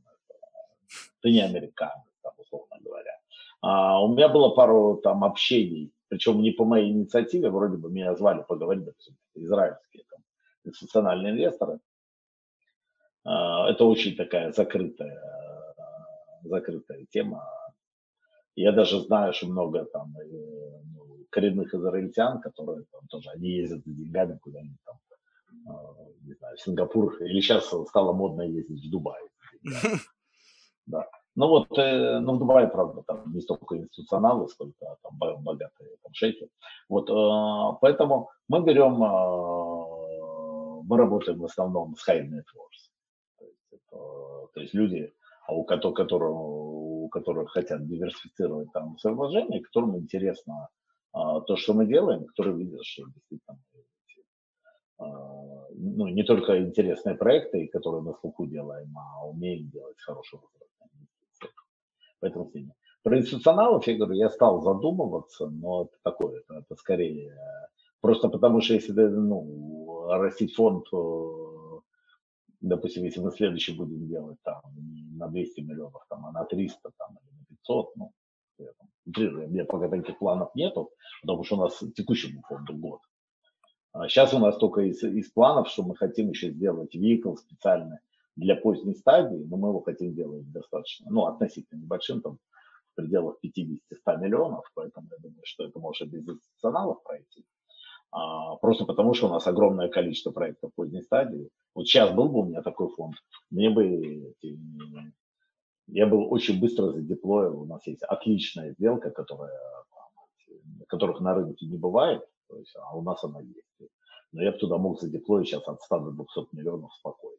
ты не американец, там, условно говоря. А у меня было пару там общений, причем не по моей инициативе, вроде бы меня звали поговорить, допустим, израильские там, институциональные инвесторы. А, это очень такая закрытая, закрытая тема. Я даже знаю, что много там э, коренных израильтян, которые там тоже, они ездят за деньгами куда-нибудь там, э, не знаю, в Сингапур, или сейчас стало модно ездить в Дубай. (laughs) Да. Ну вот, э, ну в Дубае, правда, там не столько институционалы, сколько там богатые там шейки. Вот, э, поэтому мы берем, э, мы работаем в основном с high net worth. То есть, это, то есть люди, а у которых, у которых хотят диверсифицировать там свои вложения, которым интересно а, то, что мы делаем, которые видят, что действительно а, ну, не только интересные проекты, которые на слуху делаем, а умеем делать хорошие возвратные Поэтому сильно. Про институционалов, я говорю, я стал задумываться, но это такое, это, это скорее просто потому, что если ну, растить фонд, допустим, если мы следующий будем делать там не на 200 миллионов, там, а на 300 там, или на 500, ну, утрирую, у меня пока таких планов нету, потому что у нас текущему фонду год. А сейчас у нас только из, из планов, что мы хотим еще сделать вехл специально для поздней стадии, но мы его хотим делать достаточно, ну, относительно небольшим, там, в пределах 50-100 миллионов, поэтому я думаю, что это может без институционалов пройти. А, просто потому, что у нас огромное количество проектов поздней стадии. Вот сейчас был бы у меня такой фонд, мне бы я был очень быстро задеплоил. У нас есть отличная сделка, которая которых на рынке не бывает, то есть, а у нас она есть. Но я бы туда мог задеплоить сейчас от 100 до 200 миллионов спокойно.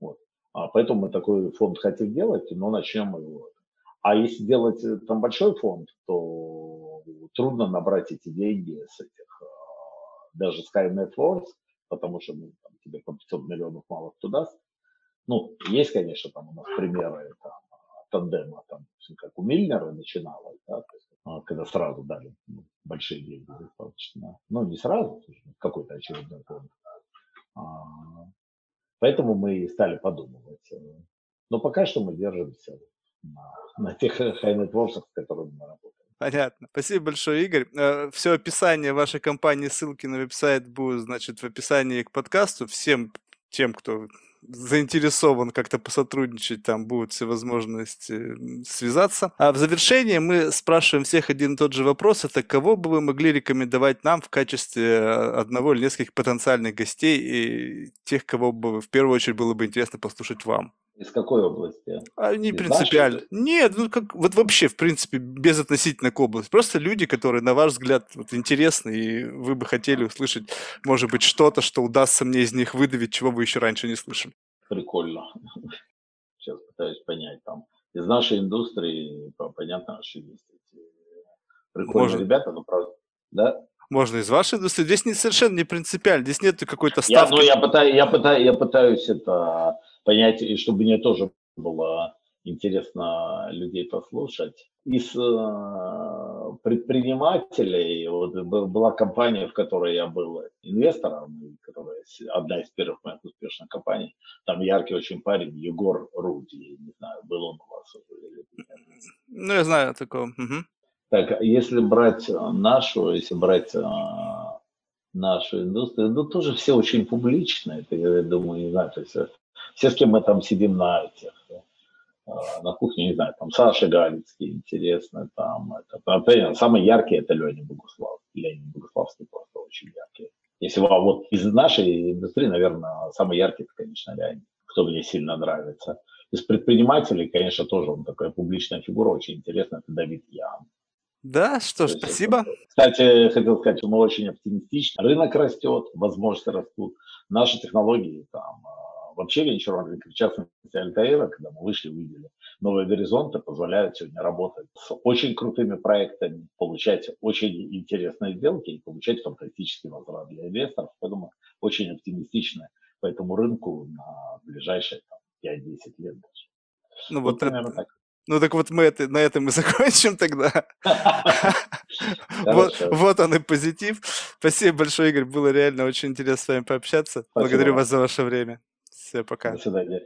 Вот. А поэтому мы такой фонд хотим делать, но начнем его. А если делать э, там большой фонд, то трудно набрать эти деньги с этих, а, даже Sky Networks, потому что ну, там, тебе по 500 миллионов мало кто даст. Ну, есть, конечно, там у нас примеры там, тандема, там, как у Мильнера начиналось, да, то есть, а, когда сразу дали ну, большие деньги достаточно. Ну, не сразу, какой-то очередной фонд. А, поэтому мы и стали подумывать. Но пока что мы держимся на, на тех хай-нетворках, с которыми мы работаем. Понятно. Спасибо большое, Игорь. Э, Все описание вашей компании, ссылки на веб-сайт будут, значит, в описании к подкасту. Всем тем, кто заинтересован как-то посотрудничать, там будут все возможности связаться. А в завершение мы спрашиваем всех один и тот же вопрос. Это кого бы вы могли рекомендовать нам в качестве а, одного или нескольких потенциальных гостей и тех, кого бы в первую очередь было бы интересно послушать вам? Из какой области? А, не Из принципиально. Нашей? Нет, ну как вот вообще, в принципе, без относительно к области. Просто люди, которые, на ваш взгляд, вот, интересны, и вы бы хотели услышать, может быть, что-то, что удастся мне из них выдавить, чего вы еще раньше не слышали. Прикольно. Сейчас пытаюсь понять там. Из нашей индустрии, понятно, что есть эти прикольные Может... ребята, но правда, да? Можно из вашей индустрии. Здесь не совершенно не принципиально. Здесь нет какой-то ставки. Я, ну, я, пытаюсь, я, пытаюсь, я пытаюсь это понять, и чтобы мне тоже было интересно людей послушать. Из э, предпринимателей, вот была компания, в которой я был инвестором, которая одна из первых моих успешных компаний. Там яркий очень парень Егор Руди, не знаю, был он у вас или Ну, я знаю такого. Угу. Так, если брать нашу, если брать э, нашу индустрию, ну, тоже все очень публичные, это, я думаю, не знаю, то есть все, с кем мы там сидим на этих, э, на кухне, не знаю, там Саша Галицкий, интересно, там, это, например, самый яркий это Леня Богуслав, Леня Богуславский просто очень яркий. Если а вот из нашей индустрии, наверное, самый яркий, это, конечно, Леня, кто мне сильно нравится. Из предпринимателей, конечно, тоже он такая публичная фигура, очень интересная, это Давид Ян. Да, что ж, спасибо. Кстати, хотел сказать, что мы очень оптимистичны. Рынок растет, возможности растут. Наши технологии там вообще венчурный, в частности Альтаира, когда мы вышли, увидели новые горизонты, позволяют сегодня работать с очень крутыми проектами, получать очень интересные сделки и получать фантастический возврат для инвесторов. Поэтому очень оптимистично по этому рынку на ближайшие там, 5-10 лет даже. Ну вот, вот это... так. Ну так вот мы это, на этом и (laughs) закончим тогда. вот, вот он и позитив. Спасибо большое, Игорь. Было реально очень интересно с вами пообщаться. Благодарю вас за ваше время. Все, пока. До свидания.